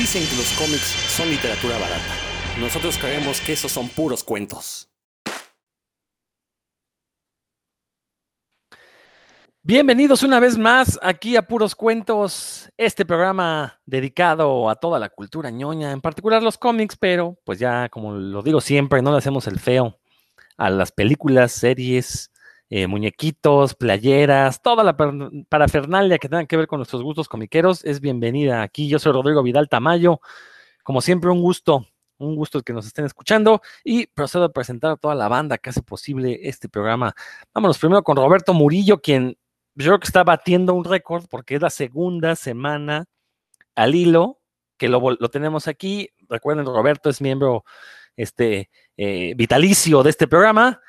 Dicen que los cómics son literatura barata. Nosotros creemos que esos son puros cuentos. Bienvenidos una vez más aquí a Puros Cuentos, este programa dedicado a toda la cultura ñoña, en particular los cómics, pero pues ya como lo digo siempre, no le hacemos el feo a las películas, series, eh, muñequitos, playeras, toda la parafernalia que tenga que ver con nuestros gustos comiqueros es bienvenida aquí. Yo soy Rodrigo Vidal Tamayo. Como siempre, un gusto, un gusto que nos estén escuchando y procedo a presentar a toda la banda que hace posible este programa. Vámonos primero con Roberto Murillo, quien yo creo que está batiendo un récord porque es la segunda semana al hilo que lo, tenemos aquí. Recuerden, Roberto es miembro este, eh, vitalicio de este programa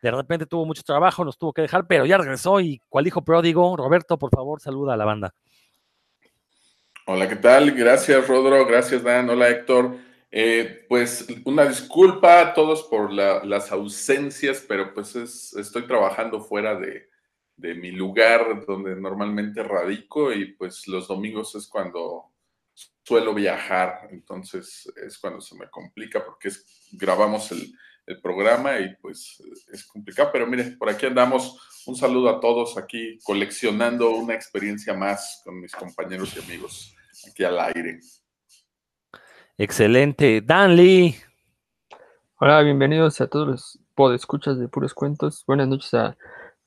de repente tuvo mucho trabajo, nos tuvo que dejar, pero ya regresó y cual hijo pródigo, Roberto, por favor, saluda a la banda. Hola, ¿qué tal? Gracias, Rodro, gracias, Dan, hola, Héctor. Eh, pues una disculpa a todos por las ausencias, pero pues estoy trabajando fuera de, de mi lugar donde normalmente radico y pues los domingos es cuando suelo viajar, entonces es cuando se me complica porque es, grabamos el, el programa y pues es complicado, pero mire, por aquí andamos. Un saludo a todos aquí coleccionando una experiencia más con mis compañeros y amigos aquí al aire. Excelente. Dan Lee. Hola, bienvenidos a todos los podescuchas de Puros Cuentos. Buenas noches a,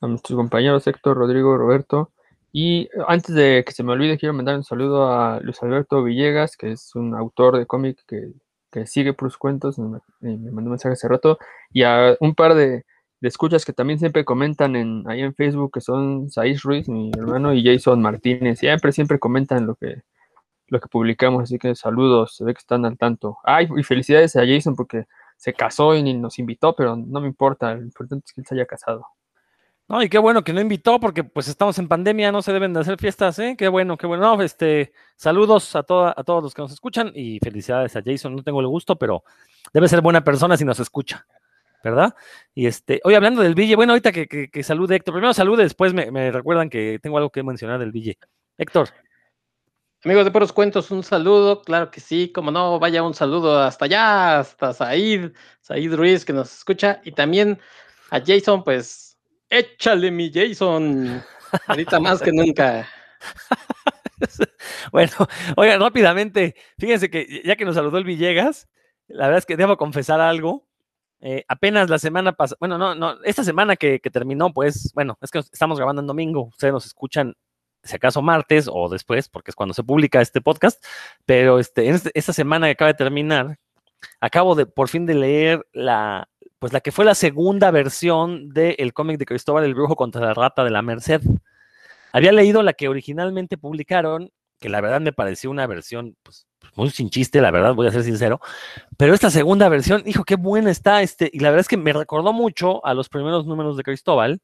nuestros compañeros Héctor, Rodrigo, Roberto. Y antes de que se me olvide, quiero mandar un saludo a Luis Alberto Villegas, que es un autor de cómic que que sigue por sus cuentos, me, mandó un mensaje hace rato, y a un par de, escuchas que también siempre comentan en, ahí en Facebook, que son Saiz Ruiz, mi hermano, y Jason Martínez, siempre, siempre comentan lo que, lo que publicamos, así que saludos, se ve que están al tanto. Ay, y felicidades a Jason porque se casó y nos invitó, pero no me importa, lo importante es que él se haya casado. No, y qué bueno que no invitó, porque pues estamos en pandemia, no se deben de hacer fiestas, ¿eh? Qué bueno, qué bueno. este, saludos a, a todos los que nos escuchan y felicidades a Jason. No tengo el gusto, pero debe ser buena persona si nos escucha, ¿verdad? Y este, hoy hablando del Ville, bueno, ahorita que, que, salude Héctor. Primero salude, después me, recuerdan que tengo algo que mencionar del Ville. Héctor. Amigos de Puros Cuentos, un saludo, claro que sí, como no, vaya un saludo hasta allá, hasta Said, Said Ruiz que nos escucha, y también a Jason, pues Échale mi Jason. Ahorita más que nunca. bueno, oigan, rápidamente, fíjense que ya que nos saludó el Villegas, la verdad es que debo confesar algo. Eh, apenas la semana pasada, bueno, no, no, esta semana que, terminó, pues, bueno, es que estamos grabando en domingo, ustedes nos escuchan, si acaso martes o después, porque es cuando se publica este podcast, pero este, este, esta semana que acaba de terminar, acabo de por fin de leer la, pues la que fue la segunda versión del cómic de Cristóbal el Brujo contra la Rata de la Merced. Había leído la que originalmente publicaron, que la verdad me pareció una versión pues, muy sin chiste, la verdad, voy a ser sincero, pero esta segunda versión, hijo, qué buena está, este, y la verdad es que me recordó mucho a los primeros números de Cristóbal,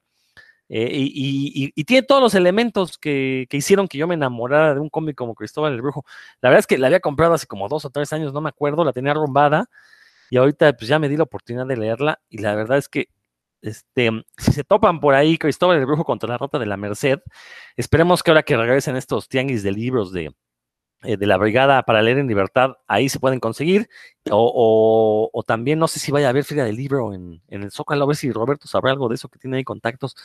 eh, y, tiene todos los elementos que, que, hicieron que yo me enamorara de un cómic como Cristóbal el Brujo. La verdad es que la había comprado hace como dos o tres años, no me acuerdo, la tenía rombada, y ahorita pues ya me di la oportunidad de leerla y la verdad es que este, si se topan por ahí Cristóbal el Brujo contra la Rota de la Merced, esperemos que ahora que regresen estos tianguis de libros de, eh, de la Brigada para leer en libertad, ahí se pueden conseguir, o, o, también no sé si vaya a haber feria del libro en, en, el Zócalo, a ver si Roberto sabrá algo de eso que tiene ahí contactos,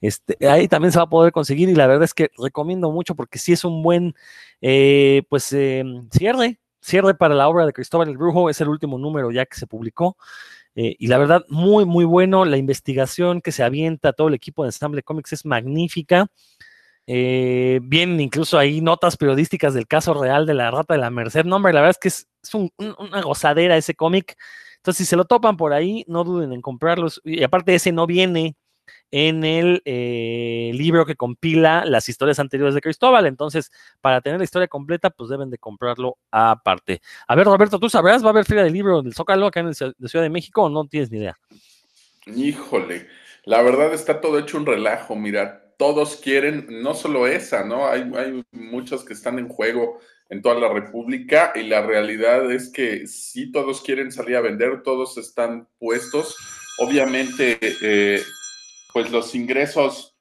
este, ahí también se va a poder conseguir y la verdad es que recomiendo mucho porque sí es un buen, eh, pues, em, cierre cierre para la obra de Cristóbal el Brujo, es el último número ya que se publicó. Eh, y la verdad, muy, muy bueno. La investigación que se avienta todo el equipo de Ensemble Comics es magnífica. Eh, vienen incluso ahí notas periodísticas del caso real de la rata de la Merced. No, hombre, la verdad es que es, una gozadera ese cómic. Entonces, si se lo topan por ahí, no duden en comprarlos. Y aparte, ese no viene en el eh, libro que compila las historias anteriores de Cristóbal. Entonces, para tener la historia completa, pues deben de comprarlo aparte. A ver, Roberto, ¿tú sabrás? ¿Va a haber feria del libro del Zócalo acá en la Ciudad de México o no tienes ni idea? Híjole, la verdad está todo hecho un relajo, mira, todos quieren, no solo esa, ¿no? Hay, hay muchos que están en juego en toda la República y la realidad es que sí todos quieren salir a vender, todos están puestos. Obviamente, eh, pues los ingresos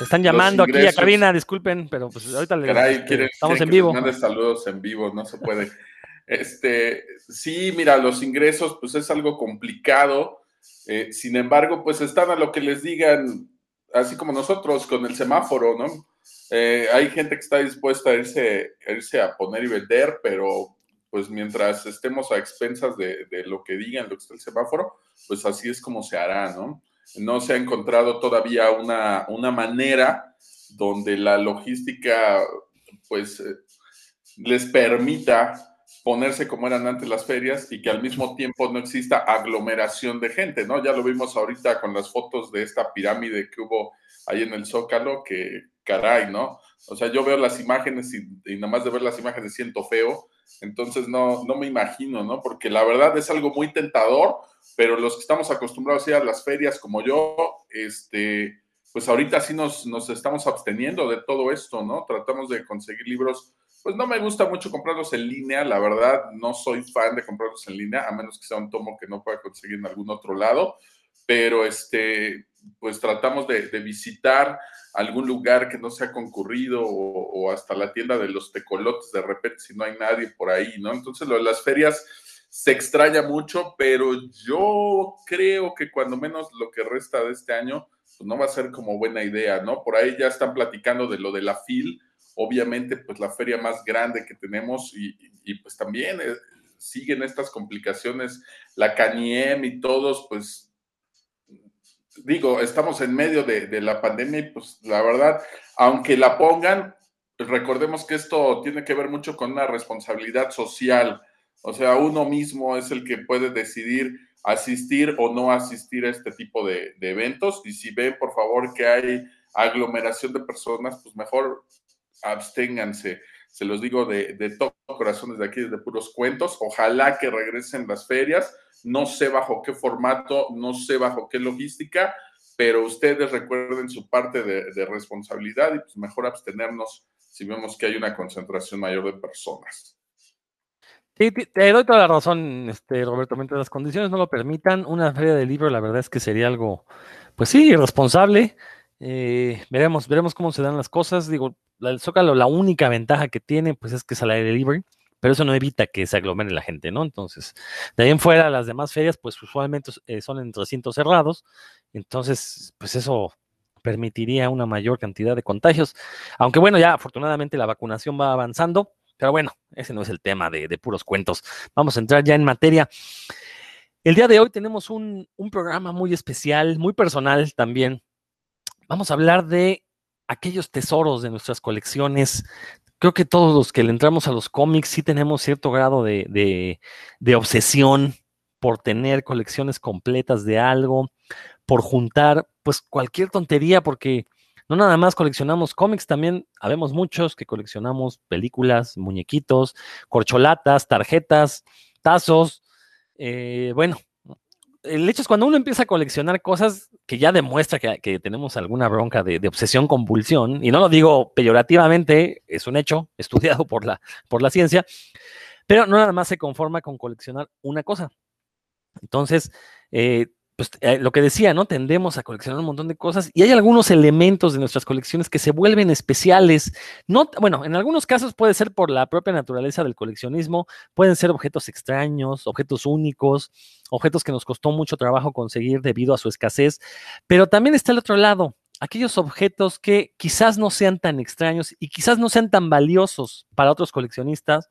están llamando aquí a cabina, disculpen, pero pues ahorita les, este, estamos en vivo. mande saludos en vivo, no se puede. Este, sí, mira, los ingresos, pues es algo complicado. Eh, sin embargo, pues están a lo que les digan, así como nosotros con el semáforo, ¿no? Eh, hay gente que está dispuesta a irse, a irse a poner y vender, pero pues mientras estemos a expensas de, lo que digan, lo que está el semáforo, pues así es como se hará, ¿no? No se ha encontrado todavía una, una manera donde la logística, pues, eh, les permita ponerse como eran antes las ferias y que al mismo tiempo no exista aglomeración de gente, ¿no? Ya lo vimos ahorita con las fotos de esta pirámide que hubo ahí en el Zócalo, que caray, ¿no? O sea, yo veo las imágenes y, nada más de ver las imágenes siento feo, entonces no, no me imagino, ¿no? Porque la verdad es algo muy tentador, pero los que estamos acostumbrados a ir a las ferias como yo, este, pues ahorita sí nos, nos estamos absteniendo de todo esto, ¿no? Tratamos de conseguir libros pues no me gusta mucho comprarlos en línea, la verdad, no soy fan de comprarlos en línea, a menos que sea un tomo que no pueda conseguir en algún otro lado, pero este, pues tratamos de, visitar algún lugar que no sea concurrido o, hasta la tienda de los tecolotes de repente si no hay nadie por ahí, ¿no? Entonces lo de las ferias se extraña mucho, pero yo creo que cuando menos lo que resta de este año, pues no va a ser como buena idea, ¿no? Por ahí ya están platicando de lo de la FIL, obviamente pues la feria más grande que tenemos y, pues también eh, siguen estas complicaciones, la CANIEM y todos, pues digo, estamos en medio de, la pandemia y pues la verdad, aunque la pongan, recordemos que esto tiene que ver mucho con una responsabilidad social, o sea, uno mismo es el que puede decidir asistir o no asistir a este tipo de, de eventos y si ven por favor que hay aglomeración de personas, pues mejor absténganse. Se los digo de, de todo corazón desde aquí, desde puros cuentos. Ojalá que regresen las ferias. No sé bajo qué formato, no sé bajo qué logística, pero ustedes recuerden su parte de, responsabilidad y pues mejor abstenernos si vemos que hay una concentración mayor de personas. Sí, te doy toda la razón, este, Roberto. Mientras las condiciones no lo permitan, una feria de libro, la verdad es que sería algo, pues sí, irresponsable. Eh, veremos, veremos cómo se dan las cosas. Digo, el Zócalo, la única ventaja que tiene, pues es que es al aire libre, pero eso no evita que se aglomere la gente, ¿no? Entonces, de ahí en fuera, las demás ferias, pues usualmente eh, son en recintos cerrados, entonces, pues eso permitiría una mayor cantidad de contagios. Aunque bueno, ya afortunadamente la vacunación va avanzando, pero bueno, ese no es el tema de, puros cuentos. Vamos a entrar ya en materia. El día de hoy tenemos un, programa muy especial, muy personal también. Vamos a hablar de aquellos tesoros de nuestras colecciones. Creo que todos los que le entramos a los cómics sí tenemos cierto grado de, obsesión por tener colecciones completas de algo, por juntar pues cualquier tontería, porque no nada más coleccionamos cómics, también habemos muchos que coleccionamos películas, muñequitos, corcholatas, tarjetas, tazos. Eh, bueno, el hecho es cuando uno empieza a coleccionar cosas que ya demuestra que, tenemos alguna bronca de, obsesión compulsión, y no lo digo peyorativamente, es un hecho estudiado por la, por la ciencia, pero no nada más se conforma con coleccionar una cosa. Entonces, eh, pues, eh, lo que decía, ¿no? Tendemos a coleccionar un montón de cosas y hay algunos elementos de nuestras colecciones que se vuelven especiales. No, bueno, en algunos casos puede ser por la propia naturaleza del coleccionismo, pueden ser objetos extraños, objetos únicos, objetos que nos costó mucho trabajo conseguir debido a su escasez, pero también está el otro lado, aquellos objetos que quizás no sean tan extraños y quizás no sean tan valiosos para otros coleccionistas,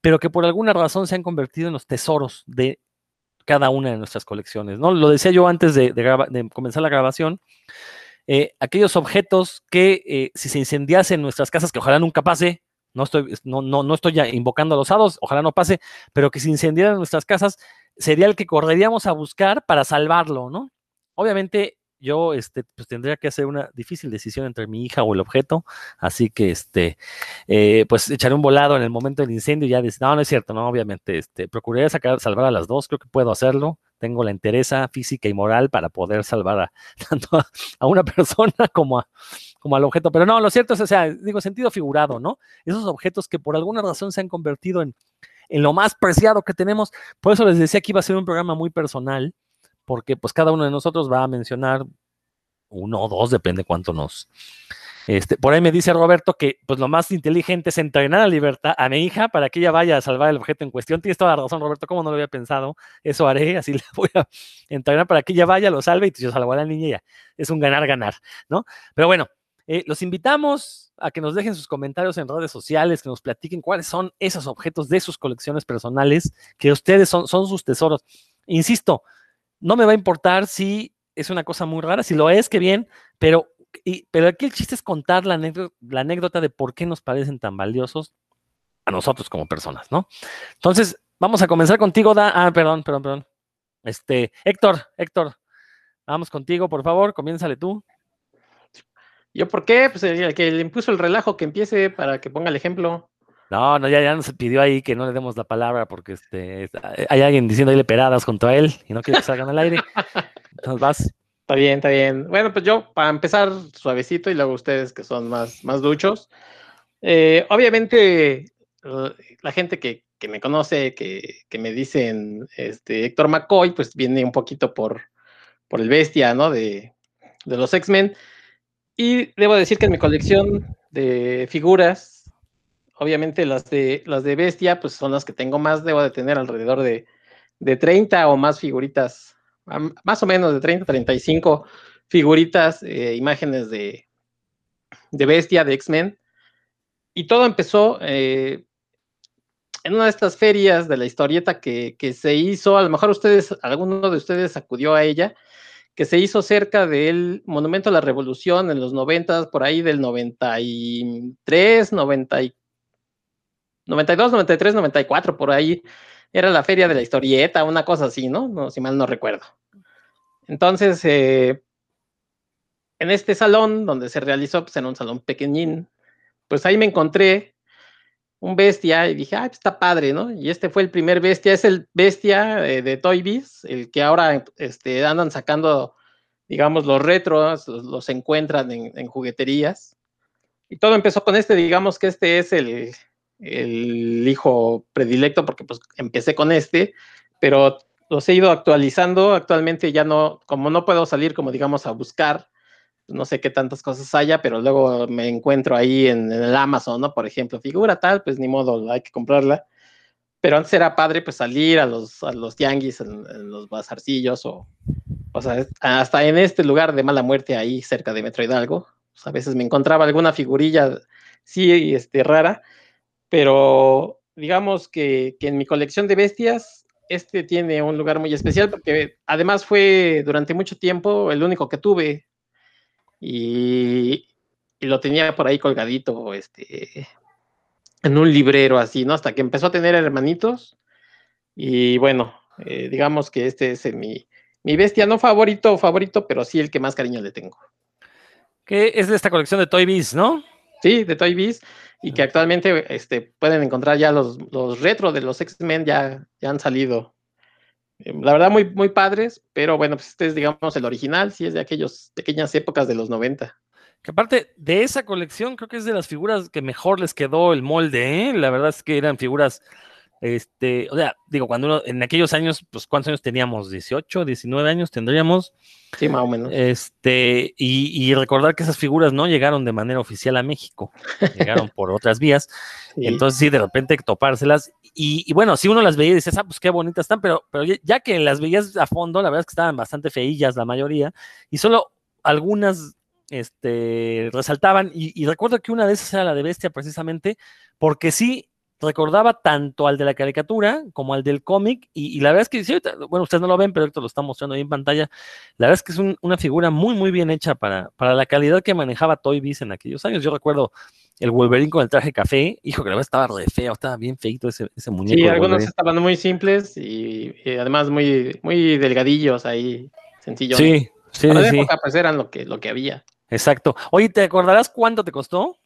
pero que por alguna razón se han convertido en los tesoros de cada una de nuestras colecciones, ¿no? Lo decía yo antes de, comenzar la grabación, eh, aquellos objetos que eh, si se incendiase en nuestras casas, que ojalá nunca pase, no estoy, no, no, no estoy ya invocando a los hados, ojalá no pase, pero que si incendiaran nuestras casas, sería el que correríamos a buscar para salvarlo, ¿no? Obviamente yo este, pues tendría que hacer una difícil decisión entre mi hija o el objeto, así que este, eh, pues echaré un volado en el momento del incendio y ya dice, no, no es cierto, no, obviamente, este, procuraré sacar, salvar a las dos, creo que puedo hacerlo, tengo la interesa física y moral para poder salvar a, tanto a, una persona como, a, como al objeto, pero no, lo cierto es, o sea, digo, sentido figurado, ¿no? Esos objetos que por alguna razón se han convertido en, en lo más preciado que tenemos, por eso les decía que iba a ser un programa muy personal, porque pues cada uno de nosotros va a mencionar uno o dos, depende cuánto nos. Este, por ahí me dice Roberto que pues lo más inteligente es entrenar a libertad a mi hija para que ella vaya a salvar el objeto en cuestión. Tienes toda la razón, Roberto, como no lo había pensado. Eso haré, así le voy a entrenar para que ella vaya, lo salve y yo salvo a la niña ya. Es un ganar-ganar, ¿no? Pero bueno, eh, los invitamos a que nos dejen sus comentarios en redes sociales, que nos platiquen cuáles son esos objetos de sus colecciones personales, que ustedes son, son sus tesoros. Insisto, no me va a importar si es una cosa muy rara, si lo es, que bien, pero, pero aquí el chiste es contar la anécdota, de por qué nos parecen tan valiosos a nosotros como personas, ¿no? Entonces, vamos a comenzar contigo, da, ah, perdón, perdón, perdón. Este, Héctor, Héctor, vamos contigo, por favor, comiénzale tú. ¿Yo por qué? Pues el que le impuso el relajo que empiece para que ponga el ejemplo. No, no, ya, ya nos pidió ahí que no le demos la palabra porque este, hay alguien diciendo ahí peradas contra él y no quiere que salgan al aire. Entonces vas. Está bien, está bien. Bueno, pues yo, para empezar suavecito y luego ustedes que son más, más duchos. Eh, obviamente, la gente que, que me conoce, que, que, me dicen este, Héctor McCoy, pues viene un poquito por, por el bestia, ¿no? De, de los X-Men. Y debo decir que en mi colección de figuras obviamente las de, las de bestia, pues son las que tengo más, debo de tener alrededor de, de 30 o más figuritas, más o menos de 30, 35 figuritas, eh, imágenes de, de bestia, de X-Men. Y todo empezó eh, en una de estas ferias de la historieta que, que, se hizo, a lo mejor ustedes, alguno de ustedes acudió a ella, que se hizo cerca del Monumento a la Revolución en los 90, por ahí del 93, 94 92, 93, 94, por ahí era la feria de la historieta, una cosa así, ¿no? no si mal no recuerdo. Entonces, eh, en este salón donde se realizó, pues era un salón pequeñín, pues ahí me encontré un bestia y dije, pues está padre, ¿no? Y este fue el primer bestia, es el bestia eh, de Toy Biz, el que ahora este, andan sacando, digamos, los retros, los, los encuentran en, en, jugueterías. Y todo empezó con este, digamos que este es el, el hijo predilecto porque pues empecé con este, pero los he ido actualizando. Actualmente ya no, como no puedo salir como digamos a buscar, no sé qué tantas cosas haya, pero luego me encuentro ahí en, el Amazon, ¿no? Por ejemplo, figura tal, pues ni modo, hay que comprarla. Pero antes era padre pues salir a los, a los tianguis, en, en los bazarcillos o, o sea, hasta en este lugar de mala muerte ahí cerca de Metro Hidalgo. Pues, a veces me encontraba alguna figurilla, sí, este, rara, pero digamos que, que, en mi colección de bestias, este tiene un lugar muy especial porque además fue durante mucho tiempo el único que tuve y, y lo tenía por ahí colgadito este, en un librero así, ¿no? Hasta que empezó a tener hermanitos y bueno, eh, digamos que este es mi, mi bestia, no favorito, favorito, pero sí el que más cariño le tengo. Que es de esta colección de Toy Biz, ¿no? Sí, de Toy Biz y que actualmente este, pueden encontrar ya los, los retro de los X-Men ya, ya han salido. Eh, la verdad, muy, muy padres, pero bueno, pues este es, digamos, el original, sí es de aquellas pequeñas épocas de los 90. Que aparte de esa colección, creo que es de las figuras que mejor les quedó el molde, ¿eh? La verdad es que eran figuras, este, o sea, digo, cuando uno, en aquellos años, pues, ¿cuántos años teníamos? ¿18, 19 años tendríamos? Sí, más o menos. Este, y, y, recordar que esas figuras no llegaron de manera oficial a México, llegaron por otras vías. Sí. Entonces, sí, de repente topárselas. Y, y, bueno, si uno las veía y dices, ah, pues qué bonitas están, pero, pero ya que las veías a fondo, la verdad es que estaban bastante feillas la mayoría, y solo algunas este, resaltaban. Y, y recuerdo que una de esas era la de Bestia, precisamente, porque sí recordaba tanto al de la caricatura como al del cómic, y, y, la verdad es que, sí, bueno, ustedes no lo ven, pero esto lo está mostrando ahí en pantalla, la verdad es que es un, una figura muy, muy bien hecha para, para la calidad que manejaba Toy Biz en aquellos años. Yo recuerdo el Wolverine con el traje café, hijo, que la verdad estaba re feo, estaba bien feito ese, ese muñeco. Sí, algunos estaban muy simples y, y, además muy, muy delgadillos ahí, sencillos. Sí, sí, Para sí. la época, pues eran lo que, lo que había. Exacto. Oye, ¿te acordarás cuánto te costó?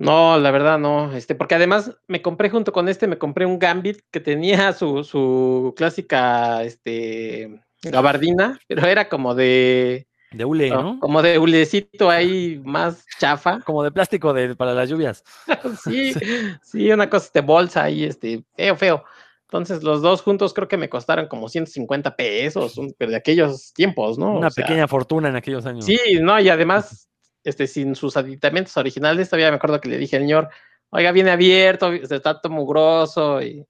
No, la verdad no, este, porque además me compré junto con este, me compré un Gambit que tenía su, su clásica, este, gabardina, pero era como de... De hule, ¿no? ¿no? Como de hulecito ahí más chafa. Como de plástico de, para las lluvias. sí, sí, una cosa de bolsa ahí, este, feo, feo. Entonces, los dos juntos creo que me costaron como 150 pesos, pero de aquellos tiempos, ¿no? Una pequeña fortuna en aquellos años. Sí, no, y además, este, sin sus aditamentos originales, todavía me acuerdo que le dije al señor, oiga, viene abierto, está todo mugroso, y,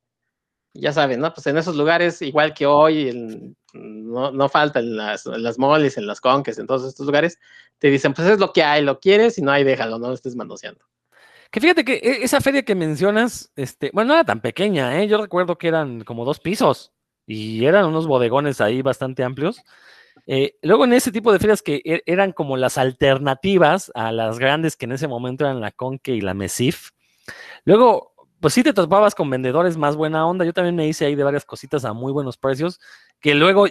ya saben, ¿no? Pues en esos lugares, igual que hoy, no, no falta en las, las moles, en las conques, en todos estos lugares, te dicen, pues es lo que hay, lo quieres, y no hay, déjalo, no lo estés manoseando. Que fíjate que e, esa feria que mencionas, este, bueno, no era tan pequeña, ¿eh? Yo recuerdo que eran como dos pisos y eran unos bodegones ahí bastante amplios. Eh, luego en ese tipo de ferias que e, eran como las alternativas a las grandes que en ese momento eran la Conque y la Mesif. Luego, pues sí te topabas con vendedores más buena onda. Yo también me hice ahí de varias cositas a muy buenos precios, que luego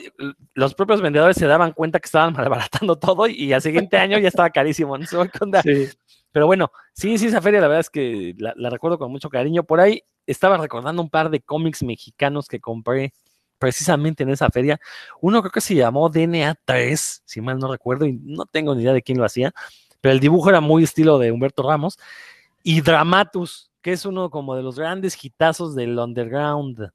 los propios vendedores se daban cuenta que estaban malbaratando todo y al siguiente año ya estaba carísimo. ¿no? Sí. Pero bueno, sí, sí, esa feria la verdad es que la, recuerdo con mucho cariño. Por ahí estaba recordando un par de cómics mexicanos que compré precisamente en esa feria. Uno creo que se llamó DNA 3, si mal no recuerdo, y no tengo ni idea de quién lo hacía, pero el dibujo era muy estilo de Humberto Ramos. Y Dramatus, que es uno como de los grandes hitazos del underground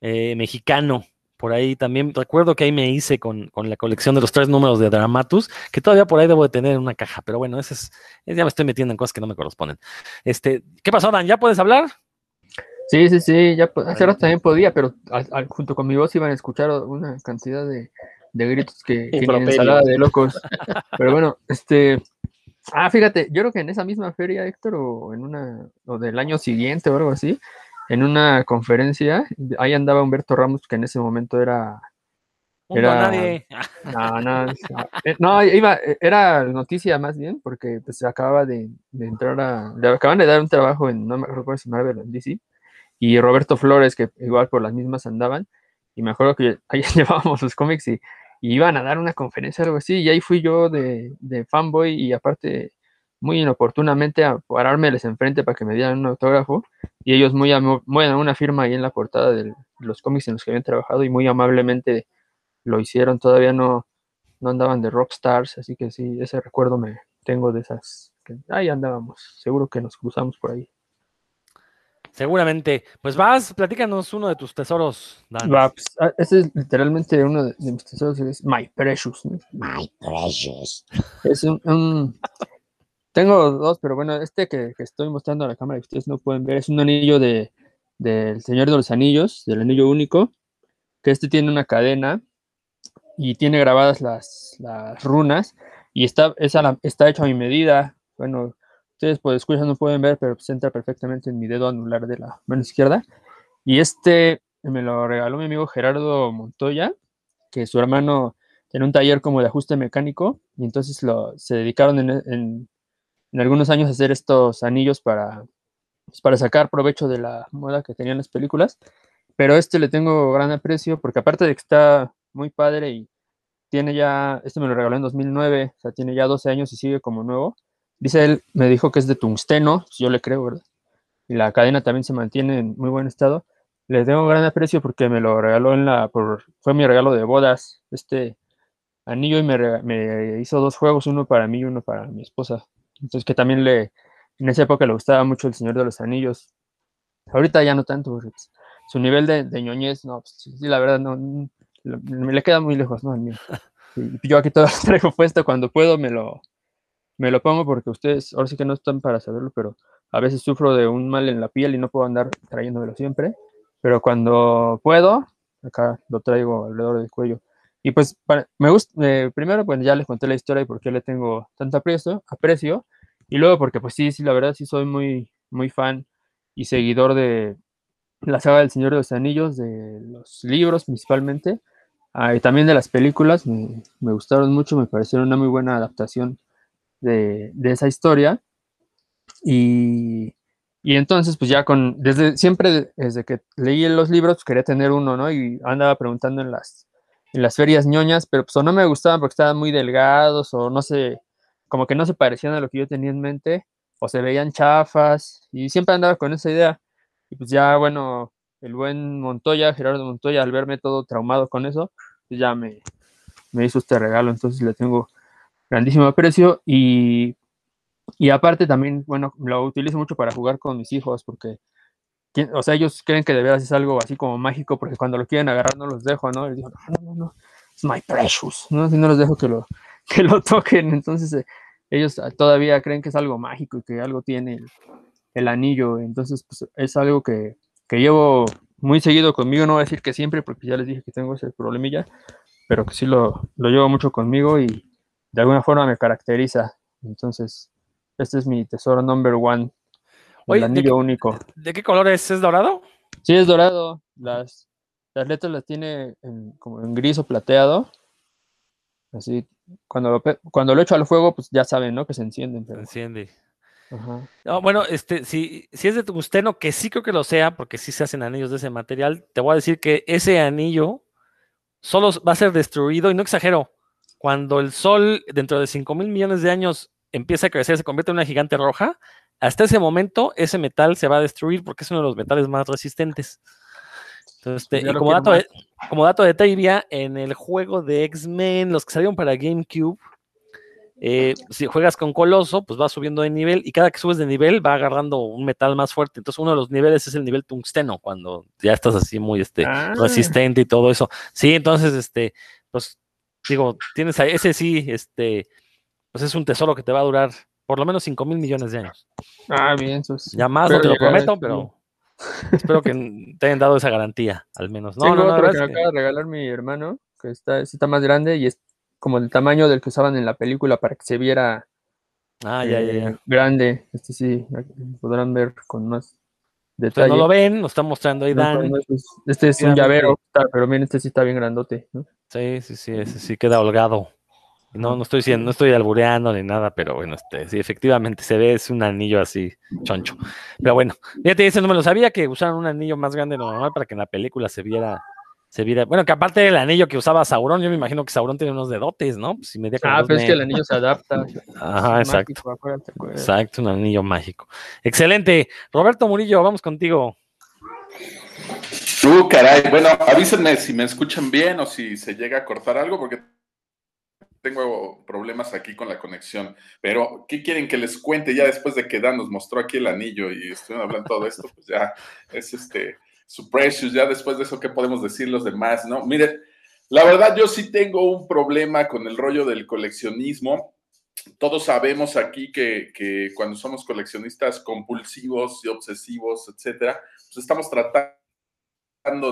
eh, mexicano. Por ahí también recuerdo que ahí me hice con, la colección de los tres números de Dramatus, que todavía por ahí debo de tener en una caja, pero bueno, ese es, ya me estoy metiendo en cosas que no me corresponden. Este, ¿qué pasó, Dan? ¿Ya puedes hablar? Sí, sí, sí, ya hace rato también podía, pero junto con mi voz iban a escuchar una cantidad de, gritos que, que ensalada de locos. Pero bueno, este, ah, fíjate, yo creo que en esa misma feria, Héctor, o en una, o del año siguiente o algo así, en una conferencia, ahí andaba Humberto Ramos, que en ese momento era... era nadie. No, no, eh, no, iba, era noticia más bien, porque pues acababa de, entrar a... Le acaban de dar un trabajo en, no me acuerdo si Marvel o en DC, y Roberto Flores, que igual por las mismas andaban, y me acuerdo que ahí llevábamos los cómics y, iban a dar una conferencia o algo así, y ahí fui yo de, fanboy y aparte muy inoportunamente a parármeles enfrente para que me dieran un autógrafo y ellos muy, bueno, una firma ahí en la portada de los cómics en los que habían trabajado y muy amablemente lo hicieron, todavía no, no andaban de rockstars, así que sí, ese recuerdo me tengo de esas, ahí andábamos, seguro que nos cruzamos por ahí. Seguramente. Pues vas, platícanos uno de tus tesoros. Va, pues, ah, ese es literalmente uno de, mis tesoros, es My Precious. My Precious. Es un, tengo dos, pero bueno, este que, estoy mostrando a la cámara que ustedes no pueden ver es un anillo de, del Señor de los Anillos, del anillo único, que este tiene una cadena y tiene grabadas las, runas y está, está hecho a mi medida. Bueno, ustedes por escuchar no pueden ver, pero se entra perfectamente en mi dedo anular de la mano izquierda. Y este me lo regaló mi amigo Gerardo Montoya, que su hermano tiene un taller como de ajuste mecánico y entonces lo, se dedicaron en algunos años hacer estos anillos para, pues, para sacar provecho de la moda que tenían las películas. Pero este le tengo gran aprecio porque aparte de que está muy padre y tiene ya, este me lo regaló en 2009, o sea, tiene ya 12 años y sigue como nuevo. Dice él, me dijo que es de tungsteno, pues, yo le creo, ¿verdad? Y la cadena también se mantiene en muy buen estado. Le tengo gran aprecio porque me lo regaló en la, por, fue mi regalo de bodas, este anillo y me, me hizo dos juegos, uno para mí y uno para mi esposa. Entonces que también le, en esa época le gustaba mucho El Señor de los Anillos. Ahorita ya no tanto, pues, su nivel de, de, ñoñez, no, pues, sí, la verdad, no, me le queda muy lejos, ¿no? yo aquí todo lo traigo puesto, cuando puedo me lo, me lo pongo porque ustedes, ahora sí que no están para saberlo, pero a veces sufro de un mal en la piel y no puedo andar trayéndomelo siempre, pero cuando puedo, acá lo traigo alrededor del cuello. Y pues me gusta, eh, primero pues ya les conté la historia y por qué le tengo tanto aprecio, y luego porque pues sí, sí, la verdad sí soy muy, muy fan y seguidor de la saga del Señor de los Anillos, de los libros principalmente, ah, y también de las películas, me, gustaron mucho, me parecieron una muy buena adaptación de, esa historia. Y, y entonces, pues ya con, desde siempre, desde que leí los libros, pues, quería tener uno, ¿no? Y andaba preguntando en las, en las ferias ñoñas, pero pues o no me gustaban porque estaban muy delgados o no sé, como que no se parecían a lo que yo tenía en mente o se veían chafas y siempre andaba con esa idea. Y pues ya, bueno, el buen Montoya, Gerardo Montoya, al verme todo traumado con eso, ya me, me hizo este regalo, entonces le tengo grandísimo aprecio y, y aparte también, bueno, lo utilizo mucho para jugar con mis hijos porque o sea, ellos creen que de veras es algo así como mágico porque cuando lo quieren agarrar no los dejo, ¿no? Les digo, no, no, no, es my precious, ¿no? Si no los dejo que lo, que lo toquen, entonces eh, ellos todavía creen que es algo mágico y que algo tiene el, el anillo, entonces pues es algo que, que llevo muy seguido conmigo, no voy a decir que siempre porque ya les dije que tengo ese problemilla, pero que sí lo, lo llevo mucho conmigo y de alguna forma me caracteriza, entonces este es mi tesoro number one, Oye, el ¿de anillo qué- único. ¿De qué color es? ¿Es dorado? Sí, es dorado. Las, las letras las tiene en- como en gris o plateado. Así, cuando lo, cuando lo echo al fuego, pues ya saben, ¿no? Que se encienden. Se enciende. ajá. No, bueno, este, si, si es de tungsteno, que sí creo que lo sea, porque sí se hacen anillos de ese material, te voy a decir que ese anillo solo va a ser destruido, y no exagero, cuando el sol dentro de 5 mil millones de años empieza a crecer, se convierte en una gigante roja, hasta ese momento ese metal se va a destruir porque es uno de los metales más resistentes. Entonces, Pues te- ya y como dato, de, como dato de trivia, en el juego de X-Men, los que salieron para GameCube, eh, si juegas con Coloso, pues vas subiendo de nivel y cada que subes de nivel va agarrando un metal más fuerte. Entonces uno de los niveles es el nivel tungsteno, cuando ya estás así muy este, Ah, resistente y todo eso. Sí, entonces, este, pues digo, tienes ahí, ese sí, este, pues es un tesoro que te va a durar por lo menos 5 mil millones de años. ah, bien. Eso sí. Ya más no Espero te lo prometo, pero espero que te hayan dado esa garantía, al menos. No, Tengo no, no, otro que me acaba de regalar mi hermano, que está, está más grande y es como el tamaño del que usaban en la película para que se viera Ah, ya, eh, ya. grande. Este sí, podrán ver con más detalle. no lo ven, nos está mostrando ahí No, Dan. pero no, este es- este es un llavero, pero miren, este sí está bien grandote. ¿no? Sí, sí, sí, ese sí queda holgado. No, no estoy diciendo, no estoy albureando ni nada, pero bueno, este, sí, efectivamente se ve, es un anillo así, choncho. Pero bueno, fíjate, ese no me lo sabía que usaron un anillo más grande de lo normal para que en la película se viera, se viera. Bueno, que aparte del anillo que usaba Sauron, yo me imagino que Sauron tiene unos dedotes, ¿no? Pues si como Ah, pero es que el anillo se adapta. Ajá, exacto. mágico, acuérdate, acuérdate. Exacto, un anillo mágico. Excelente. Roberto Murillo, vamos contigo. Uh, caray. Bueno, avísenme si me escuchan bien o si se llega a cortar algo, porque tengo problemas aquí con la conexión. Pero, ¿qué quieren que les cuente ya después de que Dan nos mostró aquí el anillo y estuvieron hablando todo esto? Pues ya es este su precious. Ya después de eso, ¿qué podemos decir los demás? No, miren, la verdad, yo sí tengo un problema con el rollo del coleccionismo. Todos sabemos aquí que, que cuando somos coleccionistas compulsivos y obsesivos, etcétera, pues estamos tratando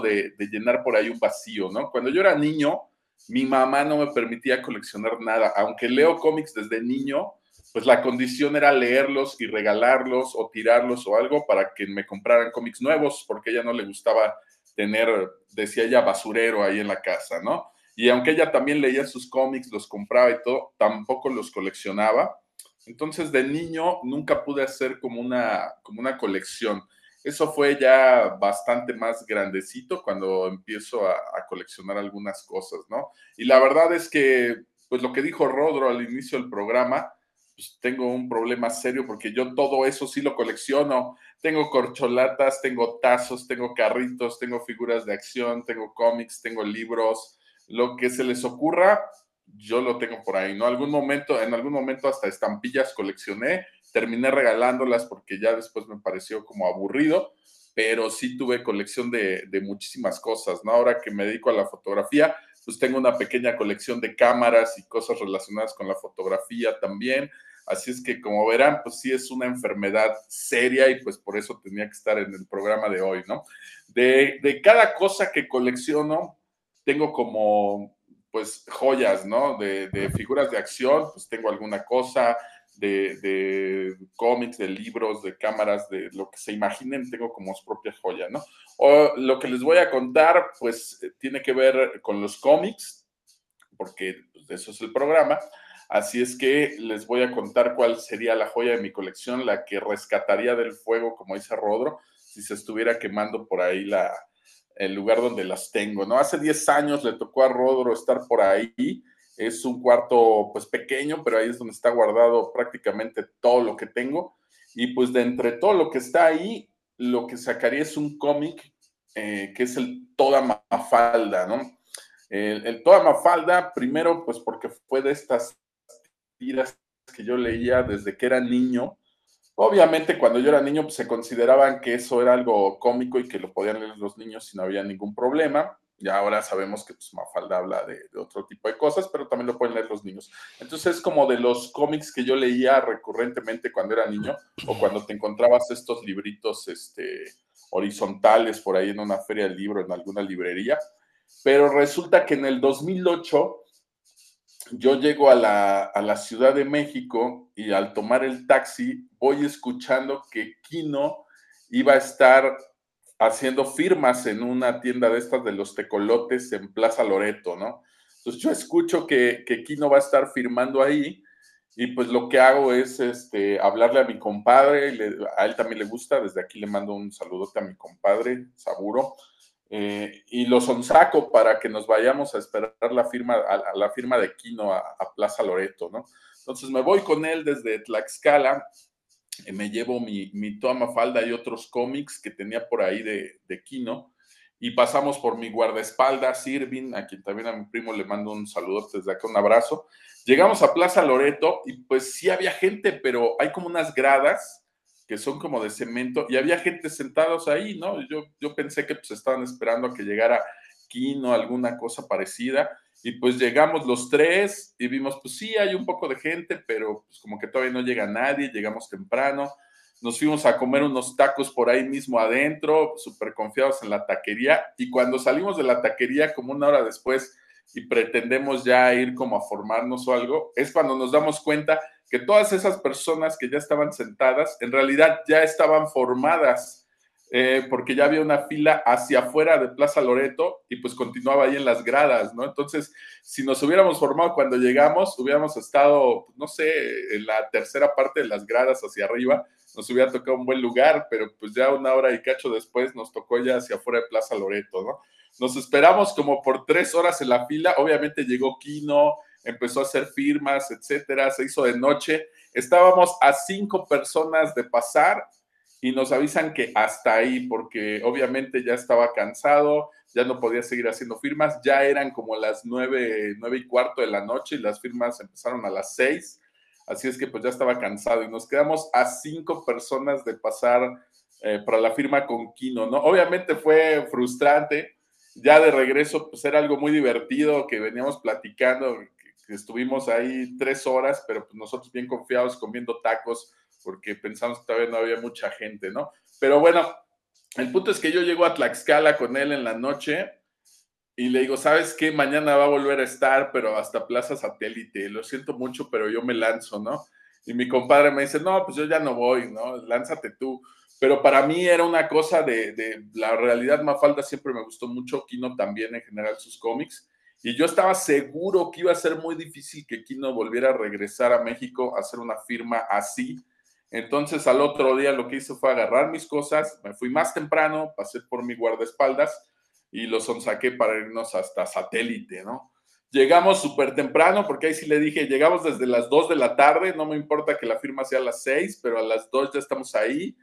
de, de llenar por ahí un vacío, ¿no? Cuando yo era niño, mi mamá no me permitía coleccionar nada. Aunque leo cómics desde niño, pues la condición era leerlos y regalarlos o tirarlos o algo para que me compraran cómics nuevos, porque ella no le gustaba tener, decía ella, basurero ahí en la casa, ¿no? Y aunque ella también leía sus cómics, los compraba y todo, tampoco los coleccionaba. Entonces, de niño nunca pude hacer como una, como una colección. Eso fue ya bastante más grandecito cuando empiezo a, coleccionar algunas cosas, ¿no? Y la verdad es que, pues lo que dijo Rodro al inicio del programa, pues tengo un problema serio porque yo todo eso sí lo colecciono. Tengo corcholatas, tengo tazos, tengo carritos, tengo figuras de acción, tengo cómics, tengo libros, lo que se les ocurra, yo lo tengo por ahí, ¿no? Algún momento, en algún momento hasta estampillas coleccioné, terminé regalándolas porque ya después me pareció como aburrido, pero sí tuve colección de, de, muchísimas cosas, ¿no? Ahora que me dedico a la fotografía, pues tengo una pequeña colección de cámaras y cosas relacionadas con la fotografía también. Así es que, como verán, pues sí es una enfermedad seria y pues por eso tenía que estar en el programa de hoy, ¿no? De, de cada cosa que colecciono, tengo como, pues, joyas, ¿no? De, de figuras de acción, pues tengo alguna cosa, de, de cómics, de libros, de cámaras, de lo que se imaginen, tengo como su propia joya, ¿no? O lo que les voy a contar, pues tiene que ver con los cómics, porque pues, de eso es el programa. Así es que les voy a contar cuál sería la joya de mi colección, la que rescataría del fuego, como dice Rodro, si se estuviera quemando por ahí la, el lugar donde las tengo, ¿no? Hace 10 años le tocó a Rodro estar por ahí es un cuarto pues pequeño, pero ahí es donde está guardado prácticamente todo lo que tengo. Y pues de entre todo lo que está ahí, lo que sacaría es un cómic eh, que es el Toda Mafalda, ¿no? El, el, Toda Mafalda, primero pues porque fue de estas tiras que yo leía desde que era niño, Obviamente cuando yo era niño pues, se consideraban que eso era algo cómico y que lo podían leer los niños y no había ningún problema. Ya ahora sabemos que pues, Mafalda habla de, otro tipo de cosas, pero también lo pueden leer los niños. Entonces es como de los cómics que yo leía recurrentemente cuando era niño o cuando te encontrabas estos libritos este, horizontales por ahí en una feria del libro, en alguna librería. Pero resulta que en el 2008 yo llego a la, a la Ciudad de México y al tomar el taxi voy escuchando que Kino iba a estar haciendo firmas en una tienda de estas de los tecolotes en Plaza Loreto, ¿no? Entonces yo escucho que, que Kino va a estar firmando ahí y pues lo que hago es este, hablarle a mi compadre, a él también le gusta, desde aquí le mando un saludote a mi compadre, Saburo, eh, y lo sonsaco para que nos vayamos a esperar la firma, a, la firma de Kino a, a, Plaza Loreto, ¿no? Entonces me voy con él desde Tlaxcala me llevo mi, mi Toa Falda y otros cómics que tenía por ahí de, de Kino. Y pasamos por mi guardaespaldas, Irving, a quien también a mi primo le mando un saludo desde acá, un abrazo. Llegamos a Plaza Loreto y pues sí había gente, pero hay como unas gradas que son como de cemento y había gente sentados ahí, ¿no? Yo, yo pensé que pues estaban esperando a que llegara Kino, alguna cosa parecida y pues llegamos los tres y vimos, pues sí, hay un poco de gente, pero pues como que todavía no llega nadie, llegamos temprano. Nos fuimos a comer unos tacos por ahí mismo adentro, súper confiados en la taquería. Y cuando salimos de la taquería, como una hora después, y pretendemos ya ir como a formarnos o algo, es cuando nos damos cuenta que todas esas personas que ya estaban sentadas, en realidad ya estaban formadas eh, porque ya había una fila hacia afuera de Plaza Loreto y pues continuaba ahí en las gradas, ¿no? Entonces, si nos hubiéramos formado cuando llegamos, hubiéramos estado, no sé, en la tercera parte de las gradas hacia arriba, nos hubiera tocado un buen lugar, pero pues ya una hora y cacho después nos tocó ya hacia afuera de Plaza Loreto, ¿no? Nos esperamos como por tres horas en la fila, obviamente llegó Kino, empezó a hacer firmas, etcétera, se hizo de noche, estábamos a cinco personas de pasar y nos avisan que hasta ahí, porque obviamente ya estaba cansado, ya no podía seguir haciendo firmas, ya eran como las nueve, nueve y cuarto de la noche y las firmas empezaron a las seis, así es que pues ya estaba cansado y nos quedamos a cinco personas de pasar eh, para la firma con Kino, ¿no? Obviamente fue frustrante, ya de regreso pues era algo muy divertido que veníamos platicando, que estuvimos ahí tres horas, pero pues nosotros bien confiados comiendo tacos porque pensamos que todavía no había mucha gente, ¿no? Pero bueno, el punto es que yo llego a Tlaxcala con él en la noche y le digo, ¿sabes qué? Mañana va a volver a estar, pero hasta Plaza Satélite. Lo siento mucho, pero yo me lanzo, ¿no? Y mi compadre me dice, no, pues yo ya no voy, ¿no? Lánzate tú. Pero para mí era una cosa de, de la realidad, Mafalda siempre me gustó mucho, Kino también en general sus cómics. Y yo estaba seguro que iba a ser muy difícil que Kino volviera a regresar a México a hacer una firma así, entonces al otro día lo que hice fue agarrar mis cosas, me fui más temprano, pasé por mi guardaespaldas y los sonsaqué para irnos hasta satélite, ¿no? Llegamos súper temprano, porque ahí sí le dije, llegamos desde las 2 de la tarde, no me importa que la firma sea a las 6, pero a las 2 ya estamos ahí.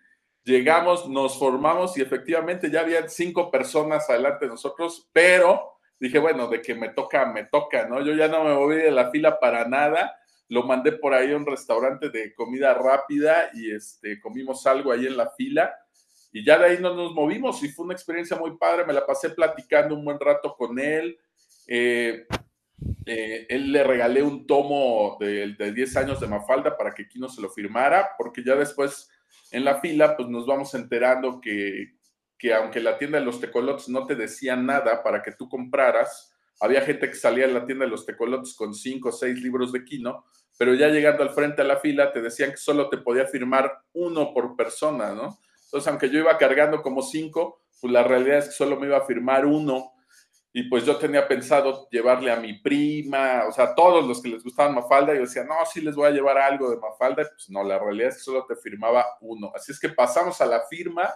Llegamos, nos formamos y efectivamente ya habían cinco personas adelante de nosotros, pero dije, bueno, de que me toca, me toca, ¿no? Yo ya no me moví de la fila para nada lo mandé por ahí a un restaurante de comida rápida y este, comimos algo ahí en la fila y ya de ahí no nos movimos y fue una experiencia muy padre, me la pasé platicando un buen rato con él. Eh, eh, él le regalé un tomo de, de, 10 años de Mafalda para que Kino se lo firmara, porque ya después en la fila pues nos vamos enterando que, que aunque la tienda de los tecolotes no te decía nada para que tú compraras, había gente que salía en la tienda de los tecolotes con cinco o seis libros de Kino, pero ya llegando al frente a la fila te decían que solo te podía firmar uno por persona, ¿no? Entonces, aunque yo iba cargando como cinco, pues la realidad es que solo me iba a firmar uno. Y pues yo tenía pensado llevarle a mi prima, o sea, a todos los que les gustaban Mafalda, yo decía, no, sí les voy a llevar algo de Mafalda. Pues no, la realidad es que solo te firmaba uno. Así es que pasamos a la firma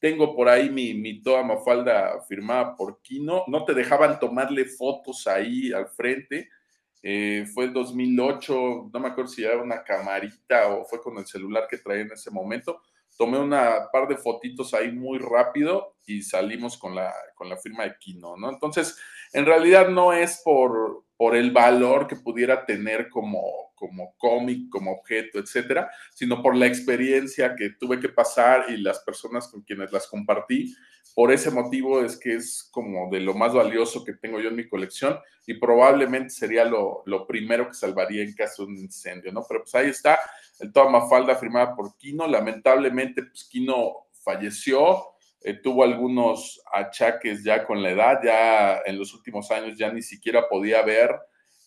tengo por ahí mi, mi toda mafalda firmada por Kino. No te dejaban tomarle fotos ahí al frente. Eh, fue el 2008, no me acuerdo si era una camarita o fue con el celular que traía en ese momento. Tomé una par de fotitos ahí muy rápido y salimos con la, con la firma de Kino, ¿no? Entonces, en realidad no es por, por el valor que pudiera tener como, como cómic, como objeto, etcétera, sino por la experiencia que tuve que pasar y las personas con quienes las compartí. Por ese motivo es que es como de lo más valioso que tengo yo en mi colección y probablemente sería lo, lo primero que salvaría en caso de un incendio, ¿no? Pero pues ahí está, el Toma Falda firmada por Kino. Lamentablemente, pues Kino falleció, eh, tuvo algunos achaques ya con la edad, ya en los últimos años ya ni siquiera podía ver,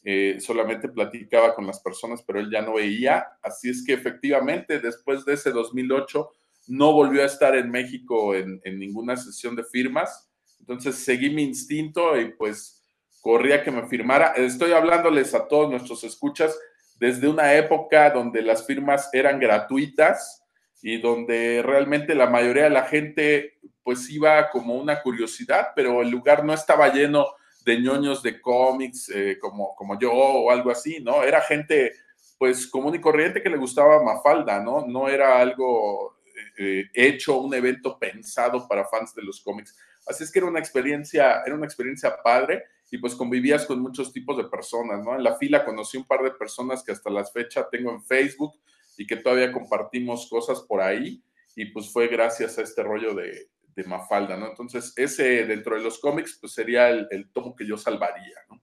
eh, solamente platicaba con las personas, pero él ya no veía. Así es que efectivamente, después de ese 2008, no volvió a estar en México en, en ninguna sesión de firmas. Entonces seguí mi instinto y pues corría que me firmara. Estoy hablándoles a todos nuestros escuchas desde una época donde las firmas eran gratuitas y donde realmente la mayoría de la gente pues iba como una curiosidad, pero el lugar no estaba lleno de ñoños de cómics eh, como, como yo o algo así, ¿no? Era gente pues común y corriente que le gustaba Mafalda, ¿no? No era algo eh, hecho, un evento pensado para fans de los cómics. Así es que era una experiencia, era una experiencia padre y pues convivías con muchos tipos de personas, ¿no? En la fila conocí un par de personas que hasta la fecha tengo en Facebook y que todavía compartimos cosas por ahí y pues fue gracias a este rollo de, de Mafalda, ¿no? Entonces, ese dentro de los cómics, pues sería el, tomo que yo salvaría, ¿no?